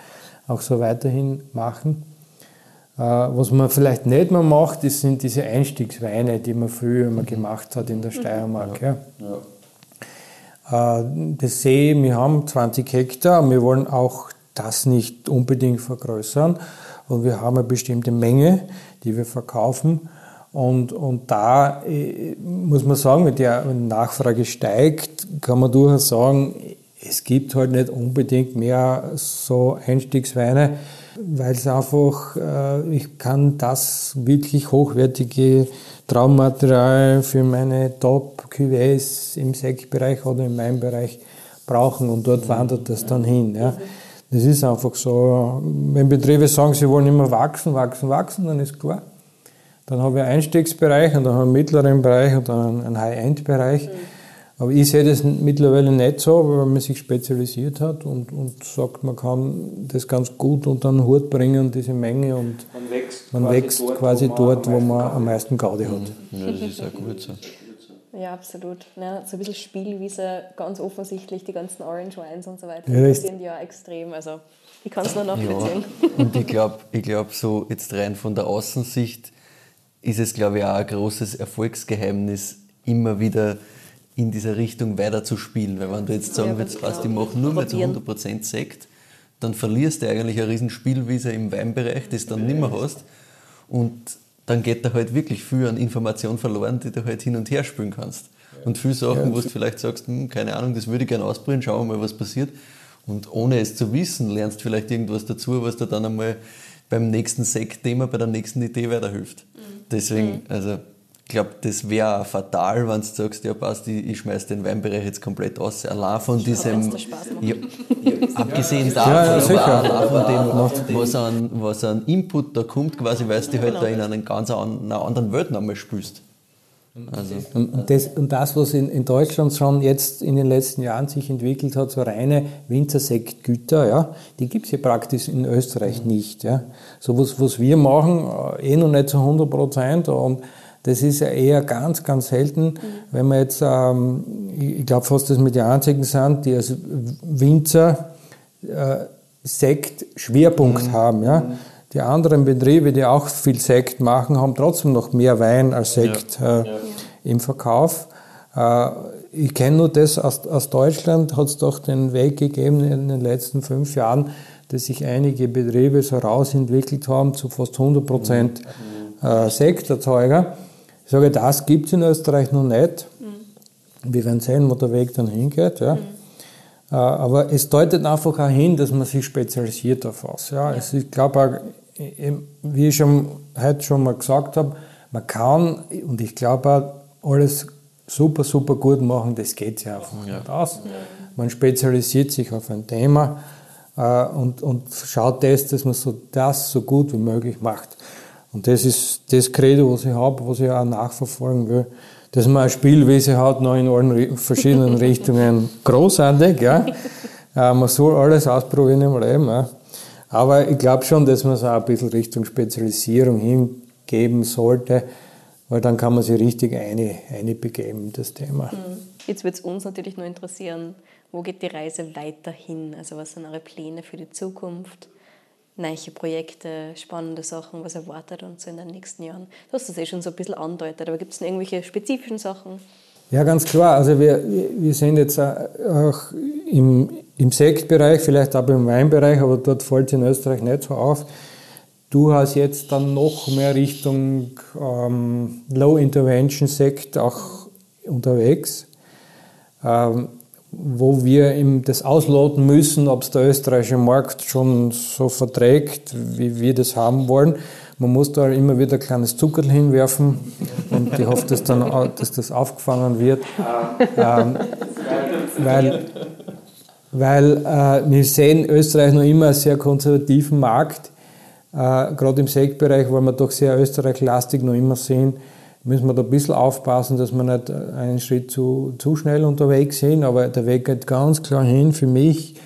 auch so weiterhin machen. Äh, Was man vielleicht nicht mehr macht, das sind diese Einstiegsweine, die man früher immer gemacht hat in der Steiermark. Ja. Äh, Das sehe ich, wir haben 20 Hektar, wir wollen auch das nicht unbedingt vergrößern und wir haben eine bestimmte Menge, die wir verkaufen. Und, und da äh, muss man sagen, wenn die Nachfrage steigt, kann man durchaus sagen, es gibt halt nicht unbedingt mehr so Einstiegsweine, weil es einfach, äh, ich kann das wirklich hochwertige Traummaterial für meine Top-Cuvées im Sektbereich oder in meinem Bereich brauchen und dort wandert das dann hin. Ja. Das ist einfach so, wenn Betriebe sagen, sie wollen immer wachsen, wachsen, wachsen, dann ist klar. Dann habe ich einen Einstiegsbereich und dann habe ich einen mittleren Bereich und dann einen High-End-Bereich. Aber ich sehe das mittlerweile nicht so, weil man sich spezialisiert hat und, und sagt, man kann das ganz gut unter einen Hut bringen, diese Menge, und Man wächst man quasi wächst dort, quasi wo man dort, am wo meisten man Gaudi am meisten Gaudi hat. Ja, das ist auch gut so. Ja, absolut. Ja, so ein bisschen Spielwiese, ganz offensichtlich, die ganzen Orange Wines und so weiter, Ja, sind ja extrem. Also, ich kann es nur nachvollziehen. Ja, und ich glaube, ich glaub, so jetzt rein von der Außensicht ist es, glaube ich, auch ein großes Erfolgsgeheimnis, immer wieder in dieser Richtung weiter zu spielen. Weil wenn du jetzt sagen Ja, würdest, passt, ich genau. mache nur mehr zu Probieren. 100% Sekt, dann verlierst du eigentlich eine riesen Spielwiese im Weinbereich, das du dann nicht mehr hast. Und dann geht da halt wirklich viel an Information verloren, die du halt hin und her spielen kannst. Und viele Sachen, wo du vielleicht sagst, hm, keine Ahnung, das würde ich gerne ausprobieren, schauen wir mal, was passiert. Und ohne es zu wissen, lernst du vielleicht irgendwas dazu, was dir dann einmal beim nächsten Sektthema, bei der nächsten Idee weiterhilft. Mhm. Deswegen, mhm. also ich glaube, das wäre fatal, wenn du sagst, ja passt, ich, ich schmeiß den Weinbereich jetzt komplett aus. Allein von diesem, ja, abgesehen davon, ja, aber allein von dem, was an, was an Input da kommt, quasi, weil du dich halt da in einer ganz einer anderen Welt nochmal spürst. Also. Und, das, und das, was in, in, Deutschland schon jetzt in den letzten Jahren sich entwickelt hat, so reine Winzersektgüter, ja, die gibt es ja praktisch in Österreich nicht. Ja. So was, was wir machen, äh, eh noch nicht zu 100 Prozent. Und das ist ja eher ganz, ganz selten, mhm. wenn wir jetzt, ähm, ich glaube fast, dass wir die einzigen sind, die als Winzer äh, Sekt Schwerpunkt mhm. haben. Ja. Die anderen Betriebe, die auch viel Sekt machen, haben trotzdem noch mehr Wein als Sekt ja. Äh, ja. im Verkauf. Äh, ich kenne nur das aus, aus Deutschland, hat es doch den Weg gegeben in den letzten fünf Jahren, dass sich einige Betriebe so rausentwickelt haben zu fast 100 Prozent mhm. äh, Sekterzeuger. Ich sage, das gibt es in Österreich noch nicht. Mhm. Wir werden sehen, wo der Weg dann hingeht. Ja. Mhm. Äh, aber es deutet einfach auch hin, dass man sich spezialisiert auf was. Ja. ja. Also ich glaube wie ich schon, heute schon mal gesagt habe, man kann, und ich glaube auch, alles super, super gut machen, das geht ja einfach ja. nicht aus. Man spezialisiert sich auf ein Thema äh, und, und schaut das, dass man so das so gut wie möglich macht. Und das ist das Credo, was ich habe, was ich auch nachverfolgen will. Dass man eine Spielwiese hat, noch in allen verschiedenen Richtungen, großartig. Ja. Äh, man soll alles ausprobieren im Leben. Ja. Aber ich glaube schon, dass man es auch ein bisschen Richtung Spezialisierung hingeben sollte, weil dann kann man sich richtig eine, eine begeben das Thema. Mhm. Jetzt wird es uns natürlich nur interessieren, wo geht die Reise weiterhin? Also was sind eure Pläne für die Zukunft? Neue Projekte, spannende Sachen, was erwartet uns in den nächsten Jahren? Du hast das eh schon so ein bisschen andeutet, aber gibt es irgendwelche spezifischen Sachen? Ja, ganz klar. Also wir, wir sind jetzt auch im, im Sektbereich, vielleicht auch im Weinbereich, aber dort fällt es in Österreich nicht so auf. Du hast jetzt dann noch mehr Richtung ähm, Low-Intervention-Sekt auch unterwegs, ähm, wo wir eben das ausloten müssen, ob es der österreichische Markt schon so verträgt, wie wir das haben wollen. Man muss da immer wieder ein kleines Zuckerl hinwerfen und ich hoffe, dass, dann, dass das aufgefangen wird. Ähm, weil weil äh, wir sehen Österreich noch immer einen sehr konservativen Markt, äh, gerade im Sektbereich, weil wir doch sehr österreichlastig noch immer sehen, müssen wir da ein bisschen aufpassen, dass wir nicht einen Schritt zu, zu schnell unterwegs sind, aber der Weg geht ganz klar hin für mich,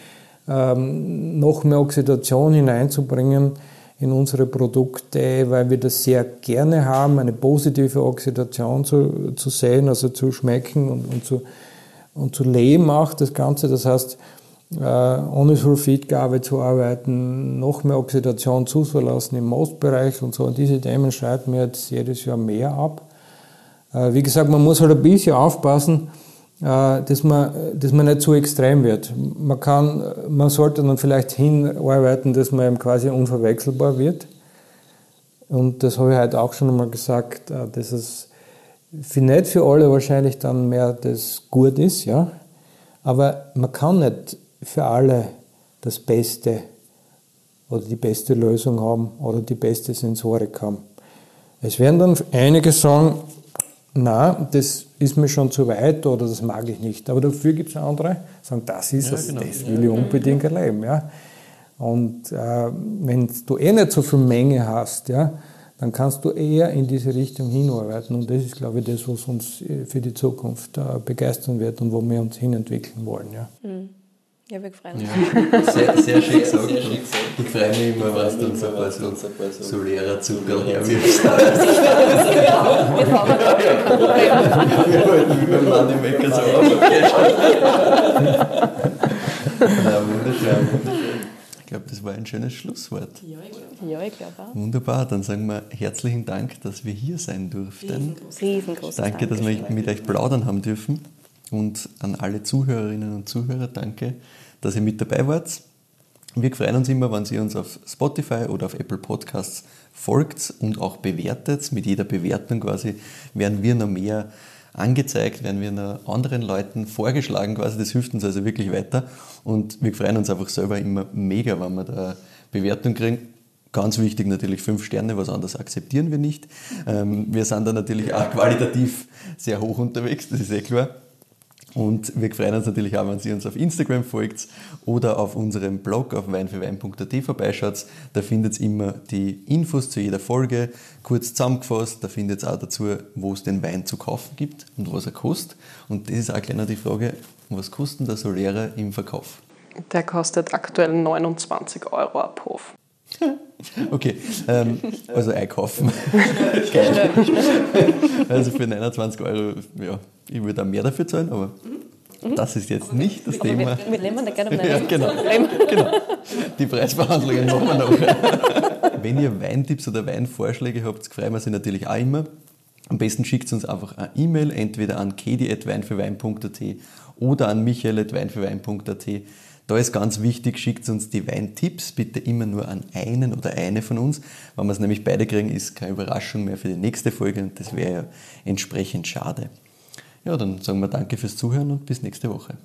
ähm, noch mehr Oxidation hineinzubringen in unsere Produkte, weil wir das sehr gerne haben, eine positive Oxidation zu, zu sehen, also zu schmecken und, und, zu, und zu leben auch das Ganze. Das heißt, äh, ohne Sulfidgabe zu arbeiten, noch mehr Oxidation zuzulassen im Mostbereich und so. Und diese Themen schreiben wir jetzt jedes Jahr mehr ab. Äh, wie gesagt, man muss halt ein bisschen aufpassen, äh, dass man, dass man nicht zu extrem wird. Man, kann, man sollte dann vielleicht hinarbeiten, dass man eben quasi unverwechselbar wird. Und das habe ich heute auch schon einmal gesagt, dass es für nicht für alle wahrscheinlich dann mehr das gut ist, ja. Aber man kann nicht für alle das Beste oder die beste Lösung haben oder die beste Sensorik haben. Es werden dann einige sagen, na, das ist mir schon zu weit oder das mag ich nicht. Aber dafür gibt es andere, die sagen, das ist ja, es, genau. das will ich unbedingt erleben. Ja. Und äh, wenn du eh nicht so viel Menge hast, ja, dann kannst du eher in diese Richtung hinarbeiten. Und das ist, glaube ich, das, was uns äh, für die Zukunft äh, begeistern wird und wo wir uns hinentwickeln wollen. Ja. Mhm. Ja, wir freuen uns. Ja, sehr, sehr schön gesagt. Ich freue mich immer, was du uns ein paar so, so leerer Zucker herwirfst. Wir wollten beim Mann im Mecker so auf. Na, wunderschön. Ich glaube, das war ein schönes Schlusswort. Ja, ich glaube ja, glaub auch. Wunderbar, dann sagen wir herzlichen Dank, dass wir hier sein durften. Riesengroß, riesengroß. Danke, dass wir mit euch plaudern haben dürfen. Und an alle Zuhörerinnen und Zuhörer danke, dass ihr mit dabei wart. Wir freuen uns immer, wenn ihr uns auf Spotify oder auf Apple Podcasts folgt und auch bewertet. Mit jeder Bewertung quasi werden wir noch mehr angezeigt, werden wir anderen Leuten vorgeschlagen quasi. Das hilft uns also wirklich weiter. Und wir freuen uns einfach selber immer mega, wenn wir da Bewertung kriegen. Ganz wichtig natürlich fünf Sterne, was anderes akzeptieren wir nicht. Ähm, wir sind da natürlich auch qualitativ sehr hoch unterwegs, das ist eh klar. Und wir freuen uns natürlich auch, wenn ihr uns auf Instagram folgt oder auf unserem Blog auf weinfürwein.at vorbeischaut. Da findet ihr immer die Infos zu jeder Folge, kurz zusammengefasst. Da findet ihr auch dazu, wo es den Wein zu kaufen gibt und was er kostet. Und das ist auch gleich noch die Frage, was kostet der Solera im Verkauf? Der kostet aktuell 29 Euro ab Hof. Okay, ähm, also einkaufen. also für 29 Euro, ja, ich würde auch mehr dafür zahlen, aber mhm. das ist jetzt nicht das Thema. Wir, wir nehmen da gerne um ja, genau, genau. Die Preisverhandlungen machen wir noch. Wenn ihr Weintipps oder Weinvorschläge habt, freuen wir sie natürlich auch immer. Am besten schickt uns einfach eine E-Mail, entweder an kedi.weinfürwein.at oder an michael.weinfürwein.at. Da ist ganz wichtig, schickt uns die Weintipps bitte immer nur an einen oder eine von uns. Wenn wir es nämlich beide kriegen, ist keine Überraschung mehr für die nächste Folge und das wäre ja entsprechend schade. Ja, dann sagen wir danke fürs Zuhören und bis nächste Woche.